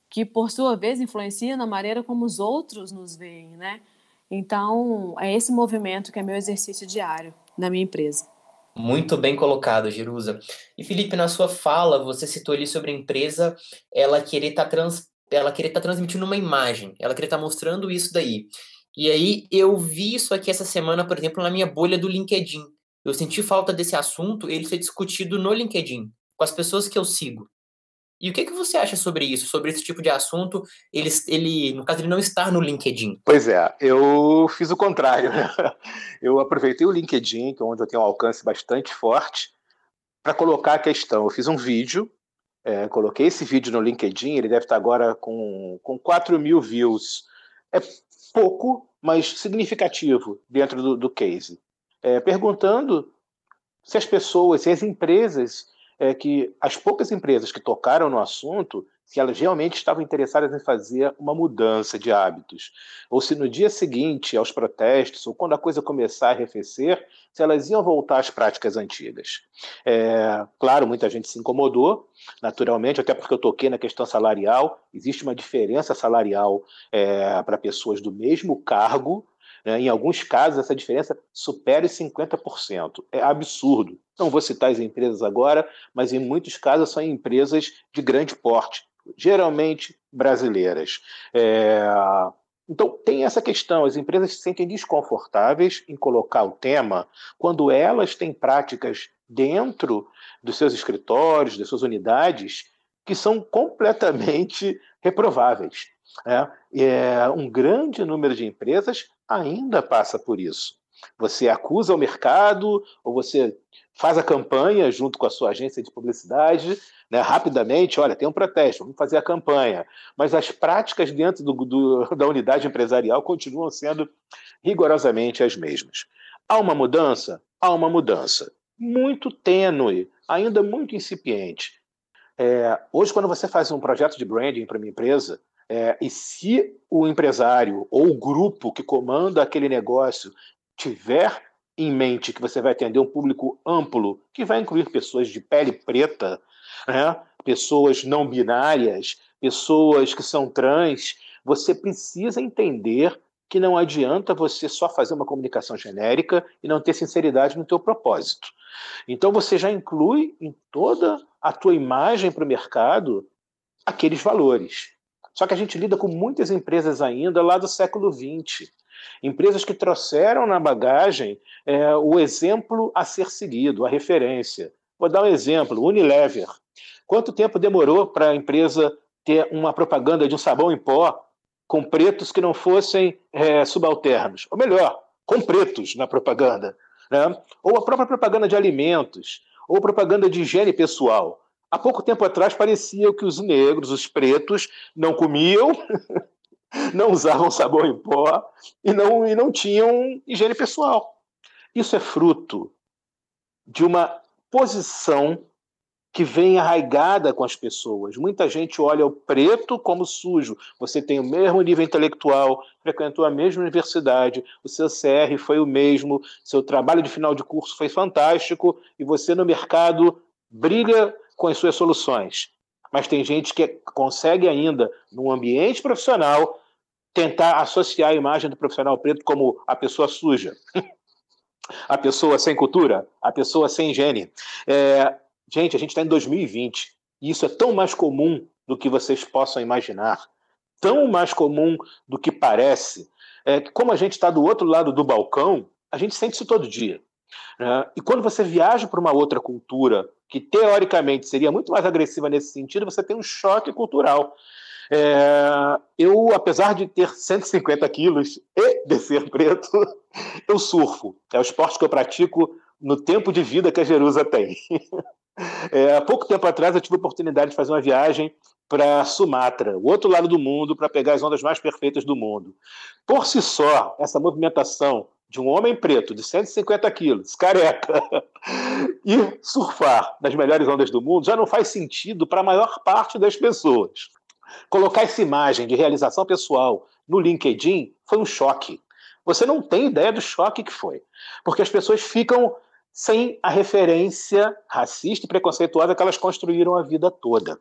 que por sua vez influencia na maneira como os outros nos veem, né? Então, é esse movimento que é meu exercício diário na minha empresa. Muito bem colocado, Jerusa. E Felipe, na sua fala, você citou ali sobre a empresa, ela querer estar tá trans, ela estar tá transmitindo uma imagem, ela querer estar tá mostrando isso daí. E aí eu vi isso aqui essa semana, por exemplo, na minha bolha do LinkedIn. Eu senti falta desse assunto, ele ser discutido no LinkedIn, com as pessoas que eu sigo. E o que, que você acha sobre isso, sobre esse tipo de assunto? Ele, ele, no caso, ele não estar no LinkedIn. Pois é, eu fiz o contrário. Né? Eu aproveitei o LinkedIn, que é onde eu tenho um alcance bastante forte, para colocar a questão. Eu fiz um vídeo, é, coloquei esse vídeo no LinkedIn, ele deve estar agora com, com 4 mil views. É pouco, mas significativo dentro do, do case. É, perguntando se as pessoas, se as empresas é que as poucas empresas que tocaram no assunto, se elas realmente estavam interessadas em fazer uma mudança de hábitos, ou se no dia seguinte aos protestos, ou quando a coisa começar a arrefecer, se elas iam voltar às práticas antigas. É, claro, muita gente se incomodou, naturalmente, até porque eu toquei na questão salarial, existe uma diferença salarial é, para pessoas do mesmo cargo, né? Em alguns casos, essa diferença supera os 50%. É absurdo. Não vou citar as empresas agora, mas em muitos casos são empresas de grande porte, geralmente brasileiras. É... Então, tem essa questão: as empresas se sentem desconfortáveis em colocar o tema quando elas têm práticas dentro dos seus escritórios, das suas unidades, que são completamente reprováveis. É, é, um grande número de empresas ainda passa por isso. Você acusa o mercado ou você faz a campanha junto com a sua agência de publicidade, né, rapidamente, olha, tem um protesto, vamos fazer a campanha. Mas as práticas dentro do, do, da unidade empresarial continuam sendo rigorosamente as mesmas. Há uma mudança? Há uma mudança. Muito tênue, ainda muito incipiente. É, hoje, quando você faz um projeto de branding para uma empresa, é, e se o empresário ou o grupo que comanda aquele negócio tiver em mente que você vai atender um público amplo, que vai incluir pessoas de pele preta, né? pessoas não binárias, pessoas que são trans, você precisa entender que não adianta você só fazer uma comunicação genérica e não ter sinceridade no teu propósito. Então você já inclui em toda a tua imagem para o mercado aqueles valores. Só que a gente lida com muitas empresas ainda lá do século XX. Empresas que trouxeram na bagagem é, o exemplo a ser seguido, a referência. Vou dar um exemplo: Unilever. Quanto tempo demorou para a empresa ter uma propaganda de um sabão em pó com pretos que não fossem é, subalternos? Ou melhor, com pretos na propaganda. Né? Ou a própria propaganda de alimentos, ou propaganda de higiene pessoal. Há pouco tempo atrás parecia que os negros, os pretos, não comiam, não usavam sabão em pó e não, e não tinham higiene pessoal. Isso é fruto de uma posição que vem arraigada com as pessoas. Muita gente olha o preto como sujo. Você tem o mesmo nível intelectual, frequentou a mesma universidade, o seu CR foi o mesmo, seu trabalho de final de curso foi fantástico e você no mercado brilha com as suas soluções. Mas tem gente que consegue ainda, num ambiente profissional, tentar associar a imagem do profissional preto como a pessoa suja, a pessoa sem cultura, a pessoa sem higiene. É, gente, a gente está em 2020 e isso é tão mais comum do que vocês possam imaginar, tão mais comum do que parece. É, como a gente está do outro lado do balcão, a gente sente isso todo dia. Né? E quando você viaja para uma outra cultura, que teoricamente seria muito mais agressiva nesse sentido, você tem um choque cultural. É, eu, apesar de ter 150 quilos e de ser preto, eu surfo. É o esporte que eu pratico no tempo de vida que a Jerusa tem. É, há pouco tempo atrás eu tive a oportunidade de fazer uma viagem para Sumatra, o outro lado do mundo, para pegar as ondas mais perfeitas do mundo. Por si só, essa movimentação de um homem preto de 150 quilos, careca, e surfar nas melhores ondas do mundo já não faz sentido para a maior parte das pessoas. Colocar essa imagem de realização pessoal no LinkedIn foi um choque. Você não tem ideia do choque que foi, porque as pessoas ficam sem a referência racista e preconceituosa que elas construíram a vida toda.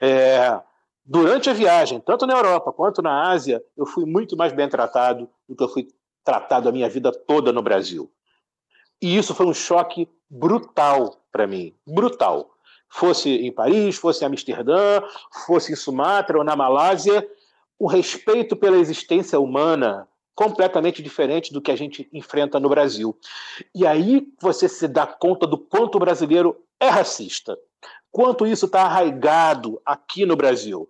É, durante a viagem, tanto na Europa quanto na Ásia, eu fui muito mais bem tratado do que eu fui tratado a minha vida toda no Brasil. E isso foi um choque brutal para mim, brutal. Fosse em Paris, fosse em Amsterdã, fosse em Sumatra ou na Malásia, o respeito pela existência humana completamente diferente do que a gente enfrenta no Brasil. E aí você se dá conta do quanto o brasileiro é racista, quanto isso está arraigado aqui no Brasil.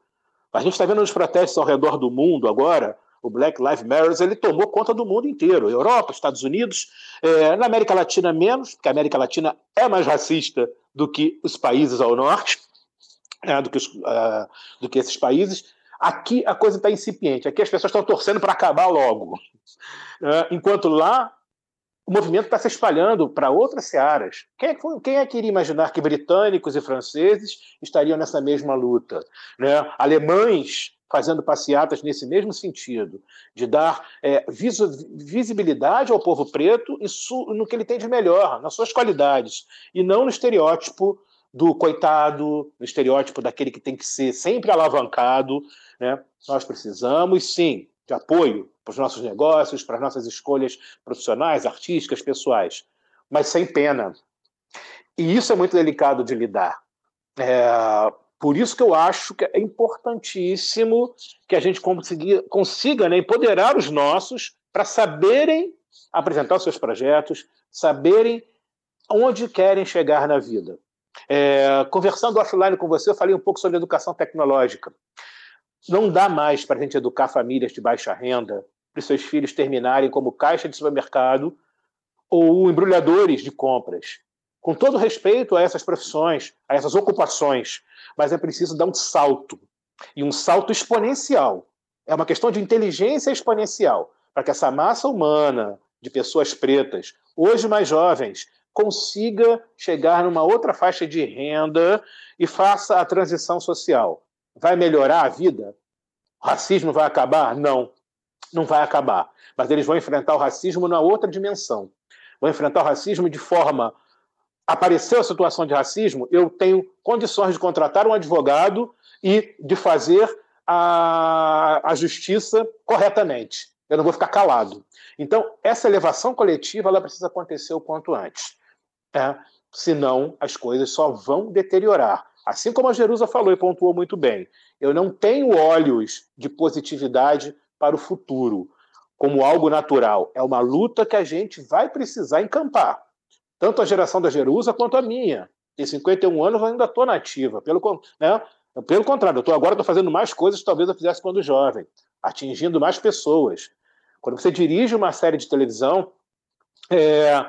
A gente está vendo os protestos ao redor do mundo agora, o Black Lives Matter ele tomou conta do mundo inteiro, Europa, Estados Unidos, é, na América Latina menos, porque a América Latina é mais racista do que os países ao norte, é, do, que os, uh, do que esses países, Aqui a coisa está incipiente, aqui as pessoas estão torcendo para acabar logo. É, enquanto lá o movimento está se espalhando para outras searas. Quem é, quem é, que iria imaginar que britânicos e franceses estariam nessa mesma luta? Né? Alemães fazendo passeatas nesse mesmo sentido, de dar é, visibilidade ao povo preto no que ele tem de melhor, nas suas qualidades, e não no estereótipo do coitado, no estereótipo daquele que tem que ser sempre alavancado, né? Nós precisamos, sim, de apoio para os nossos negócios, para as nossas escolhas profissionais, artísticas, pessoais, mas sem pena. E isso é muito delicado de lidar. É, por isso que eu acho que é importantíssimo que a gente consiga, consiga né, empoderar os nossos para saberem apresentar os seus projetos, saberem onde querem chegar na vida. É, conversando offline com você, eu falei um pouco sobre educação tecnológica. Não dá mais para a gente educar famílias de baixa renda para seus filhos terminarem como caixa de supermercado ou embrulhadores de compras. Com todo respeito a essas profissões, a essas ocupações, mas é preciso dar um salto e um salto exponencial. É uma questão de inteligência exponencial para que essa massa humana de pessoas pretas, hoje mais jovens, consiga chegar numa outra faixa de renda e faça a transição social. Vai melhorar a vida? O racismo vai acabar? Não, não vai acabar. Mas eles vão enfrentar o racismo na outra dimensão. Vão enfrentar o racismo de forma. Apareceu a situação de racismo, eu tenho condições de contratar um advogado e de fazer a, a justiça corretamente. Eu não vou ficar calado. Então, essa elevação coletiva ela precisa acontecer o quanto antes. É, senão, as coisas só vão deteriorar. Assim como a Jerusa falou e pontuou muito bem, eu não tenho olhos de positividade para o futuro como algo natural. É uma luta que a gente vai precisar encampar. Tanto a geração da Jerusa quanto a minha. Em 51 anos eu ainda estou nativa. Pelo, né? pelo contrário, eu tô, agora estou fazendo mais coisas que talvez eu fizesse quando jovem, atingindo mais pessoas. Quando você dirige uma série de televisão, é,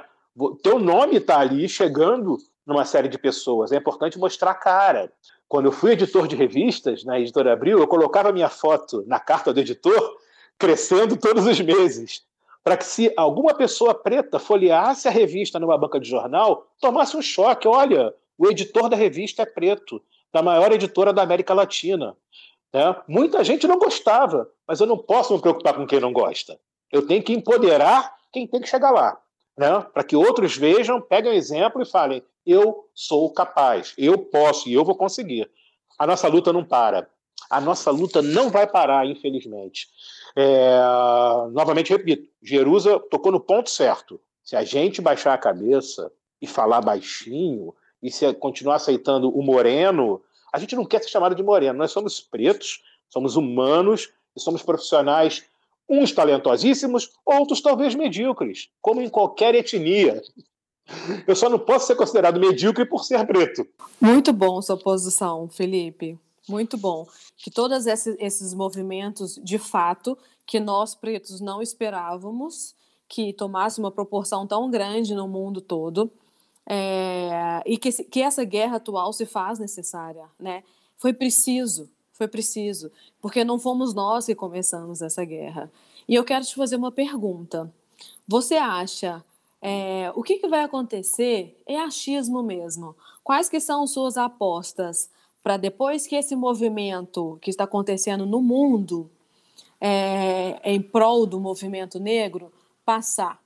teu nome está ali chegando numa série de pessoas. É importante mostrar a cara. Quando eu fui editor de revistas na Editora Abril, eu colocava minha foto na carta do editor crescendo todos os meses, para que se alguma pessoa preta folheasse a revista numa banca de jornal, tomasse um choque. Olha, o editor da revista é preto, da maior editora da América Latina. É, muita gente não gostava, mas eu não posso me preocupar com quem não gosta. Eu tenho que empoderar quem tem que chegar lá né? para que outros vejam, peguem um exemplo e falem: eu sou capaz, eu posso e eu vou conseguir. A nossa luta não para. A nossa luta não vai parar, infelizmente. É, novamente repito, Jerusa tocou no ponto certo. Se a gente baixar a cabeça e falar baixinho, e se continuar aceitando o moreno, a gente não quer ser chamado de moreno. Nós somos pretos, somos humanos e somos profissionais uns talentosíssimos, outros talvez medíocres, como em qualquer etnia. Eu só não posso ser considerado medíocre por ser preto. Muito bom sua posição, Felipe. Muito bom. Que todos esses movimentos, de fato, que nós pretos não esperávamos que tomasse uma proporção tão grande no mundo todo, é, e que, que essa guerra atual se faz necessária, né? Foi preciso, foi preciso, porque não fomos nós que começamos essa guerra. E eu quero te fazer uma pergunta. Você acha é, o que, que vai acontecer? É achismo mesmo. Quais que são suas apostas para depois que esse movimento que está acontecendo no mundo é, em prol do movimento negro passar?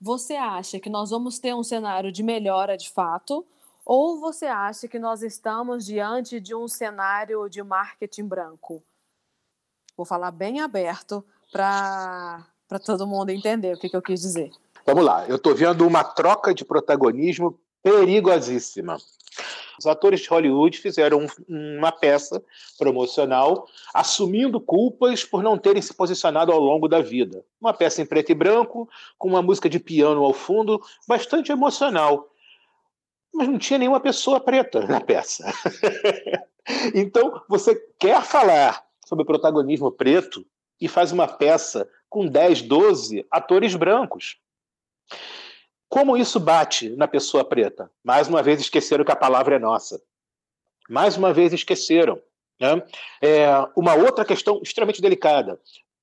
Você acha que nós vamos ter um cenário de melhora de fato? Ou você acha que nós estamos diante de um cenário de marketing branco? Vou falar bem aberto para todo mundo entender o que, que eu quis dizer. Vamos lá, eu estou vendo uma troca de protagonismo perigosíssima. Os atores de Hollywood fizeram uma peça promocional assumindo culpas por não terem se posicionado ao longo da vida. Uma peça em preto e branco, com uma música de piano ao fundo, bastante emocional. Mas não tinha nenhuma pessoa preta na peça. então, você quer falar sobre protagonismo preto e faz uma peça com 10, 12 atores brancos. Como isso bate na pessoa preta? Mais uma vez esqueceram que a palavra é nossa. Mais uma vez esqueceram. Né? É uma outra questão extremamente delicada.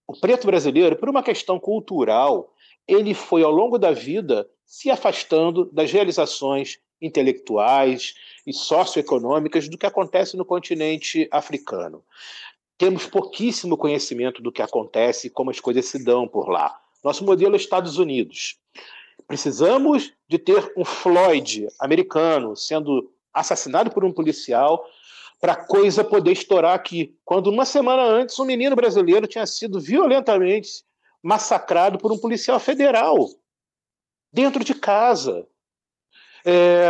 O preto brasileiro, por uma questão cultural, ele foi ao longo da vida se afastando das realizações intelectuais e socioeconômicas do que acontece no continente africano. Temos pouquíssimo conhecimento do que acontece e como as coisas se dão por lá. Nosso modelo é Estados Unidos. Precisamos de ter um Floyd americano sendo assassinado por um policial para a coisa poder estourar aqui. Quando uma semana antes um menino brasileiro tinha sido violentamente massacrado por um policial federal dentro de casa. É...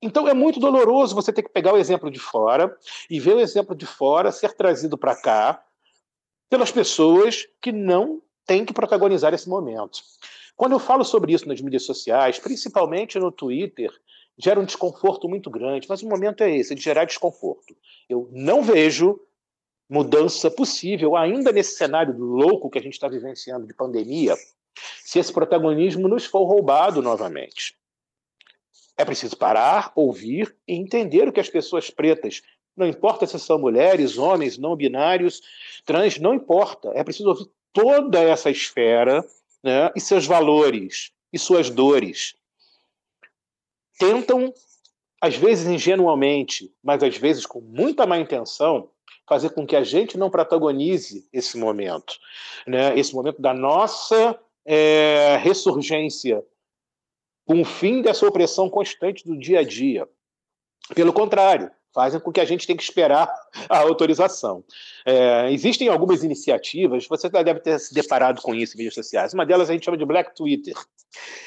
Então é muito doloroso você ter que pegar o exemplo de fora e ver o exemplo de fora ser trazido para cá pelas pessoas que não têm que protagonizar esse momento. Quando eu falo sobre isso nas mídias sociais, principalmente no Twitter, gera um desconforto muito grande, mas o momento é esse, de gerar desconforto. Eu não vejo mudança possível, ainda nesse cenário louco que a gente está vivenciando de pandemia, se esse protagonismo nos for roubado novamente. É preciso parar, ouvir e entender o que as pessoas pretas, não importa se são mulheres, homens, não binários, trans, não importa. É preciso ouvir toda essa esfera né, e seus valores e suas dores. Tentam, às vezes ingenuamente, mas às vezes com muita má intenção, fazer com que a gente não protagonize esse momento, né, esse momento da nossa é, ressurgência, com o fim dessa opressão constante do dia a dia. Pelo contrário, fazem com que a gente tenha que esperar a autorização. É, existem algumas iniciativas, você deve ter se deparado com isso em mídias sociais. Uma delas a gente chama de Black Twitter.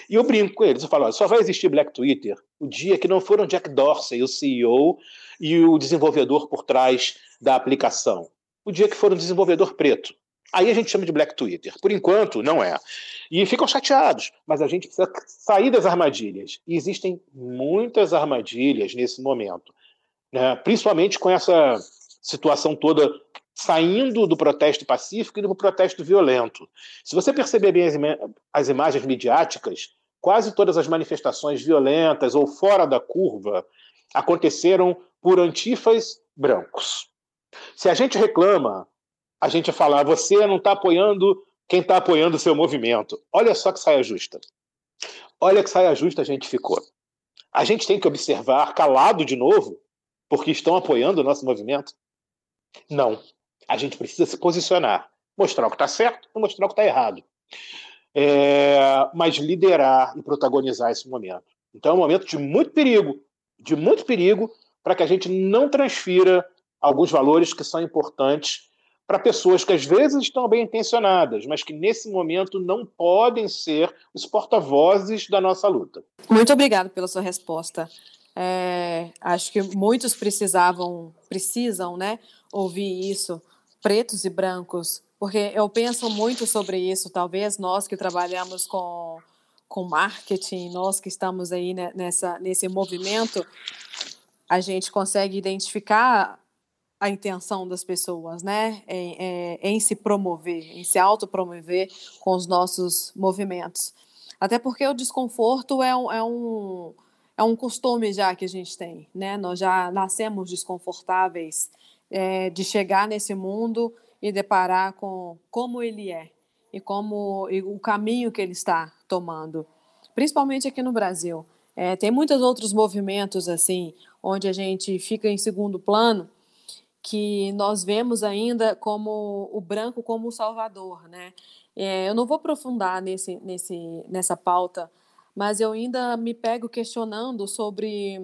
E eu brinco com eles, eu falo, só vai existir Black Twitter o dia que não foram Jack Dorsey, o CEO, e o desenvolvedor por trás da aplicação. O dia que for um desenvolvedor preto. Aí a gente chama de Black Twitter. Por enquanto, não é. E ficam chateados, mas a gente precisa sair das armadilhas. E existem muitas armadilhas nesse momento né? principalmente com essa situação toda saindo do protesto pacífico e do protesto violento. Se você perceber bem as, as imagens midiáticas, quase todas as manifestações violentas ou fora da curva aconteceram por antifas brancos. Se a gente reclama, a gente fala, você não está apoiando quem está apoiando o seu movimento. Olha só que saia justa. Olha que saia justa a gente ficou. A gente tem que observar, calado de novo, porque estão apoiando o nosso movimento? Não. A gente precisa se posicionar, mostrar o que está certo e mostrar o que está errado. É, mas liderar e protagonizar esse momento. Então é um momento de muito perigo, de muito perigo, para que a gente não transfira alguns valores que são importantes para pessoas que às vezes estão bem intencionadas, mas que nesse momento não podem ser os porta-vozes da nossa luta. Muito obrigada pela sua resposta. É, acho que muitos precisavam, precisam, né, ouvir isso, pretos e brancos, porque eu penso muito sobre isso. Talvez nós que trabalhamos com com marketing, nós que estamos aí nessa nesse movimento, a gente consegue identificar a intenção das pessoas, né, em, em, em se promover, em se autopromover com os nossos movimentos. Até porque o desconforto é um, é um é um costume já que a gente tem, né? Nós já nascemos desconfortáveis é, de chegar nesse mundo e deparar com como ele é e como e o caminho que ele está tomando, principalmente aqui no Brasil. É, tem muitos outros movimentos assim, onde a gente fica em segundo plano, que nós vemos ainda como o branco como o salvador, né? É, eu não vou aprofundar nesse, nesse, nessa pauta mas eu ainda me pego questionando sobre,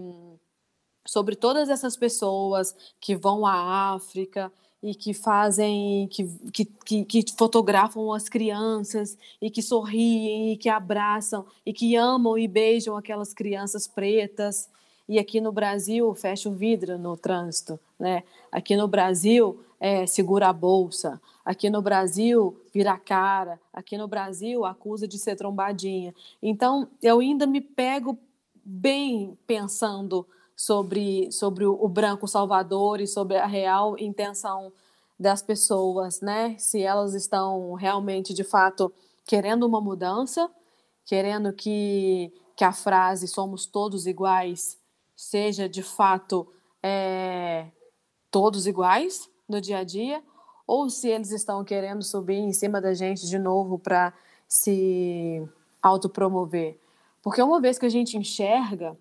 sobre todas essas pessoas que vão à África e que fazem, que, que, que, fotografam as crianças e que sorriem e que abraçam e que amam e beijam aquelas crianças pretas. E aqui no Brasil fecha o vidro no trânsito, né? Aqui no Brasil é, segura a bolsa. Aqui no Brasil vira a cara. Aqui no Brasil acusa de ser trombadinha. Então eu ainda me pego bem pensando sobre, sobre o, branco salvador e sobre a real intenção das pessoas, né? Se elas estão realmente, de fato, querendo uma mudança, querendo que, que a frase somos todos iguais seja, de fato, é, todos iguais no dia a dia, ou se eles estão querendo subir em cima da gente de novo para se autopromover. Porque uma vez que a gente enxerga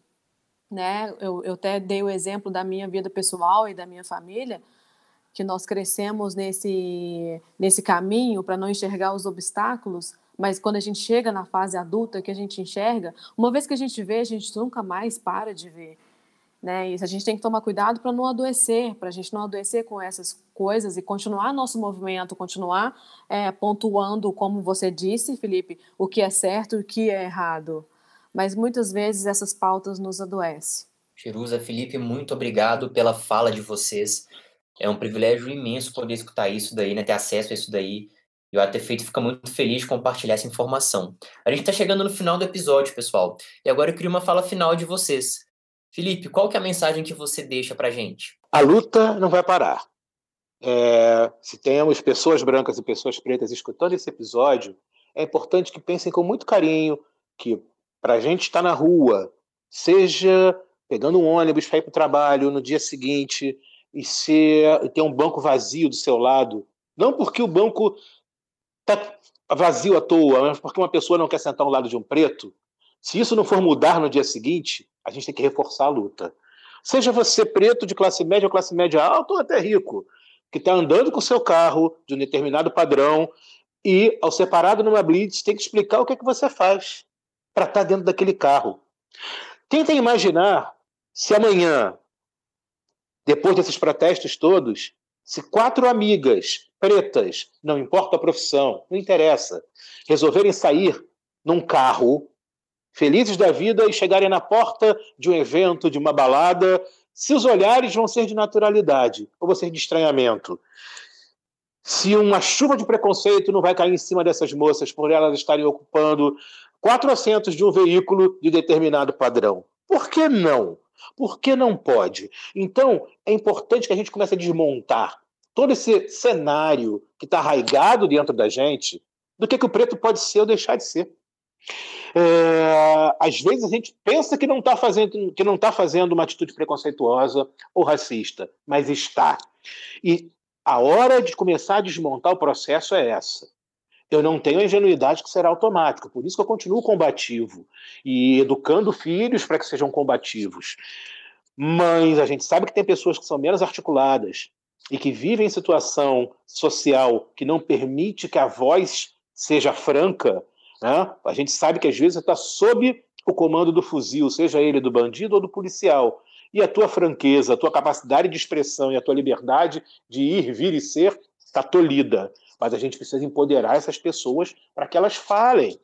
né? Eu, eu até dei o exemplo da minha vida pessoal e da minha família, que nós crescemos nesse, nesse caminho para não enxergar os obstáculos, mas quando a gente chega na fase adulta, que a gente enxerga, uma vez que a gente vê, a gente nunca mais para de ver. Né? A gente tem que tomar cuidado para não adoecer, para a gente não adoecer com essas coisas e continuar nosso movimento, continuar é, pontuando, como você disse, Felipe, o que é certo e o que é errado mas muitas vezes essas pautas nos adoecem. Jerusa, Felipe, muito obrigado pela fala de vocês. É um privilégio imenso poder escutar isso daí, né, ter acesso a isso daí. E o AT Feito fica muito feliz de compartilhar essa informação. A gente está chegando no final do episódio, pessoal. E agora eu queria uma fala final de vocês. Felipe, qual que é a mensagem que você deixa para gente? A luta não vai parar. É, se temos pessoas brancas e pessoas pretas escutando esse episódio, é importante que pensem com muito carinho que para a gente estar tá na rua, seja pegando um ônibus para ir para o trabalho no dia seguinte e, ser, e ter um banco vazio do seu lado, não porque o banco está vazio à toa, mas porque uma pessoa não quer sentar ao lado de um preto, se isso não for mudar no dia seguinte, a gente tem que reforçar a luta. Seja você preto de classe média ou classe média alta ou até rico, que está andando com o seu carro de um determinado padrão e, ao ser parado numa blitz, tem que explicar o que, é que você faz para estar tá dentro daquele carro. Tentem imaginar se amanhã, depois desses protestos todos, se quatro amigas pretas, não importa a profissão, não interessa, resolverem sair num carro, felizes da vida, e chegarem na porta de um evento, de uma balada, se os olhares vão ser de naturalidade ou vão ser de estranhamento. Se uma chuva de preconceito não vai cair em cima dessas moças por elas estarem ocupando quatro assentos de um veículo de determinado padrão. Por que não? Por que não pode? Então, é importante que a gente comece a desmontar todo esse cenário que está arraigado dentro da gente do que, que o preto pode ser ou deixar de ser. É, às vezes a gente pensa que não está fazendo, que não tá fazendo uma atitude preconceituosa ou racista, mas está. E a hora de começar a desmontar o processo é essa eu não tenho a ingenuidade que será automática. Por isso que eu continuo combativo e educando filhos para que sejam combativos. Mas a gente sabe que tem pessoas que são menos articuladas e que vivem em situação social que não permite que a voz seja franca. Né? A gente sabe que às vezes está sob o comando do fuzil, seja ele do bandido ou do policial. E a tua franqueza, a tua capacidade de expressão e a tua liberdade de ir, vir e ser está tolhida mas a gente precisa empoderar essas pessoas para que elas falem.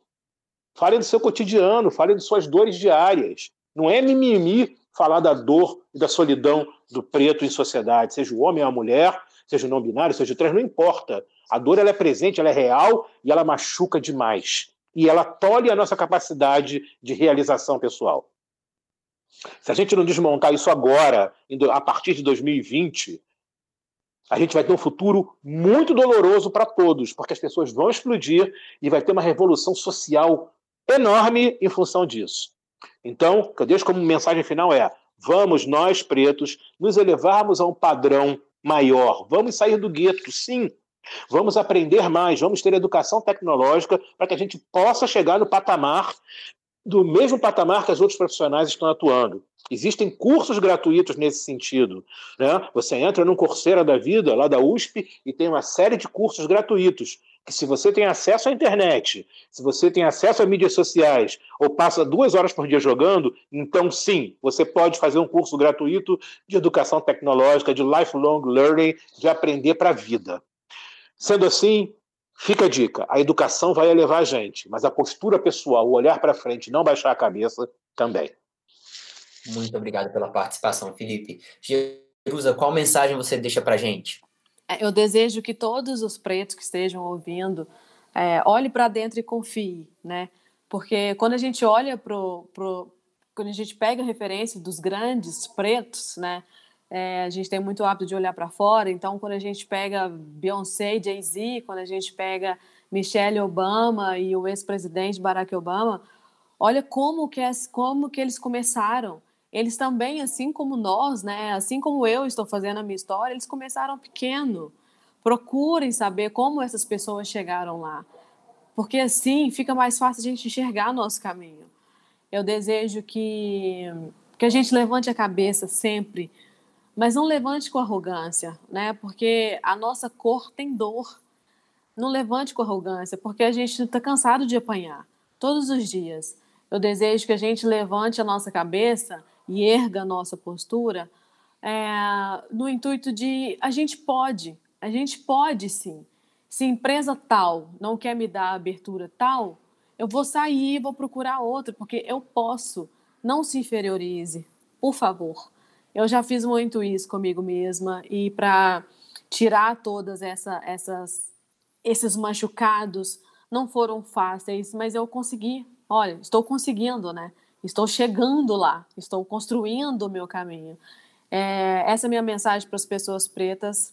Falem do seu cotidiano, falem de suas dores diárias. Não é mimimi falar da dor e da solidão do preto em sociedade, seja o homem ou a mulher, seja o não binário, seja o trans, não importa. A dor ela é presente, ela é real e ela machuca demais. E ela tolhe a nossa capacidade de realização pessoal. Se a gente não desmontar isso agora, a partir de 2020, a gente vai ter um futuro muito doloroso para todos, porque as pessoas vão explodir e vai ter uma revolução social enorme em função disso. Então, o que eu deixo como mensagem final é: vamos, nós pretos, nos elevarmos a um padrão maior. Vamos sair do gueto, sim. Vamos aprender mais, vamos ter educação tecnológica para que a gente possa chegar no patamar do mesmo patamar que as outros profissionais estão atuando. Existem cursos gratuitos nesse sentido. Né? Você entra no Coursera da vida, lá da USP, e tem uma série de cursos gratuitos. Que se você tem acesso à internet, se você tem acesso a mídias sociais, ou passa duas horas por dia jogando, então sim, você pode fazer um curso gratuito de educação tecnológica, de lifelong learning, de aprender para a vida. Sendo assim, Fica a dica: a educação vai elevar a gente, mas a postura pessoal, o olhar para frente, não baixar a cabeça, também. Muito obrigado pela participação, Felipe. Jerusa, qual mensagem você deixa para a gente? É, eu desejo que todos os pretos que estejam ouvindo é, olhe para dentro e confie, né? Porque quando a gente olha para pro, quando a gente pega a referência dos grandes pretos, né? É, a gente tem muito hábito de olhar para fora, então quando a gente pega Beyoncé e Jay-Z, quando a gente pega Michelle Obama e o ex-presidente Barack Obama, olha como que, é, como que eles começaram. Eles também, assim como nós, né, assim como eu estou fazendo a minha história, eles começaram pequeno. Procurem saber como essas pessoas chegaram lá, porque assim fica mais fácil a gente enxergar nosso caminho. Eu desejo que, que a gente levante a cabeça sempre mas não levante com arrogância, né? Porque a nossa cor tem dor. Não levante com arrogância, porque a gente está cansado de apanhar todos os dias. Eu desejo que a gente levante a nossa cabeça e erga a nossa postura é, no intuito de a gente pode, a gente pode sim. Se empresa tal não quer me dar abertura tal, eu vou sair e vou procurar outra, porque eu posso. Não se inferiorize, por favor. Eu já fiz muito isso comigo mesma e para tirar todas essa, essas esses machucados não foram fáceis, mas eu consegui. Olha, estou conseguindo, né? Estou chegando lá, estou construindo o meu caminho. É, essa é a minha mensagem para as pessoas pretas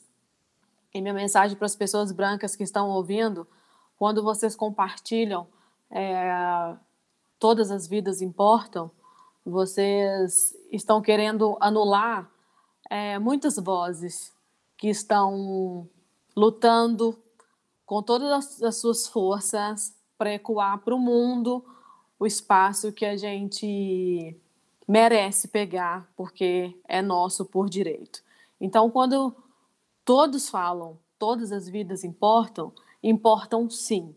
e minha mensagem para as pessoas brancas que estão ouvindo. Quando vocês compartilham, é, todas as vidas importam vocês estão querendo anular é, muitas vozes que estão lutando com todas as suas forças para ecoar para o mundo o espaço que a gente merece pegar, porque é nosso por direito. Então, quando todos falam, todas as vidas importam, importam sim.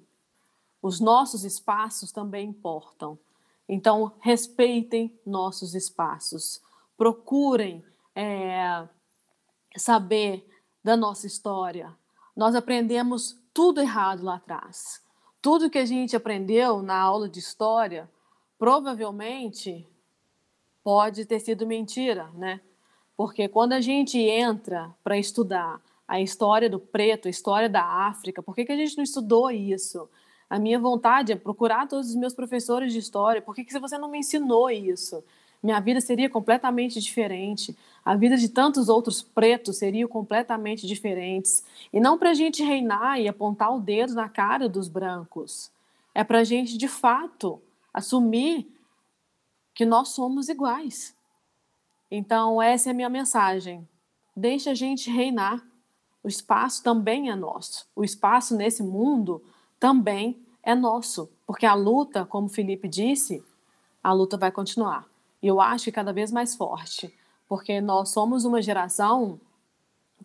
Os nossos espaços também importam. Então, respeitem nossos espaços, procurem é, saber da nossa história. Nós aprendemos tudo errado lá atrás. Tudo que a gente aprendeu na aula de história, provavelmente pode ter sido mentira, né? Porque quando a gente entra para estudar a história do preto, a história da África, por que, que a gente não estudou isso? A minha vontade é procurar todos os meus professores de história. Por que, que você não me ensinou isso? Minha vida seria completamente diferente. A vida de tantos outros pretos seria completamente diferentes. E não para a gente reinar e apontar o dedo na cara dos brancos. É para a gente, de fato, assumir que nós somos iguais. Então, essa é a minha mensagem. Deixe a gente reinar. O espaço também é nosso. O espaço nesse mundo também é nosso, porque a luta, como Felipe disse, a luta vai continuar. E eu acho que cada vez mais forte, porque nós somos uma geração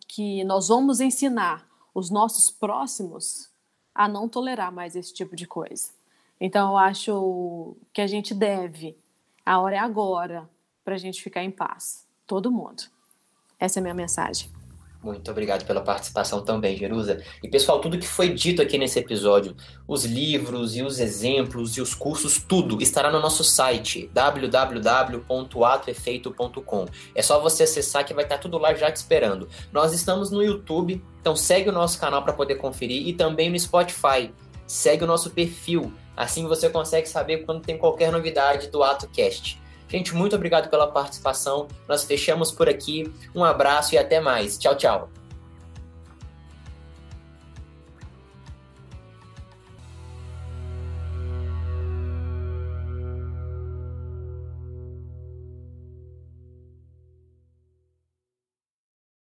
que nós vamos ensinar os nossos próximos a não tolerar mais esse tipo de coisa. Então, eu acho que a gente deve, a hora é agora, para a gente ficar em paz. Todo mundo. Essa é a minha mensagem. Muito obrigado pela participação também, Jerusa. E pessoal, tudo que foi dito aqui nesse episódio, os livros e os exemplos e os cursos, tudo estará no nosso site www.atoefeito.com. É só você acessar que vai estar tudo lá já te esperando. Nós estamos no YouTube, então segue o nosso canal para poder conferir e também no Spotify. Segue o nosso perfil, assim você consegue saber quando tem qualquer novidade do AtoCast. Gente, muito obrigado pela participação. Nós fechamos por aqui. Um abraço e até mais. Tchau, tchau.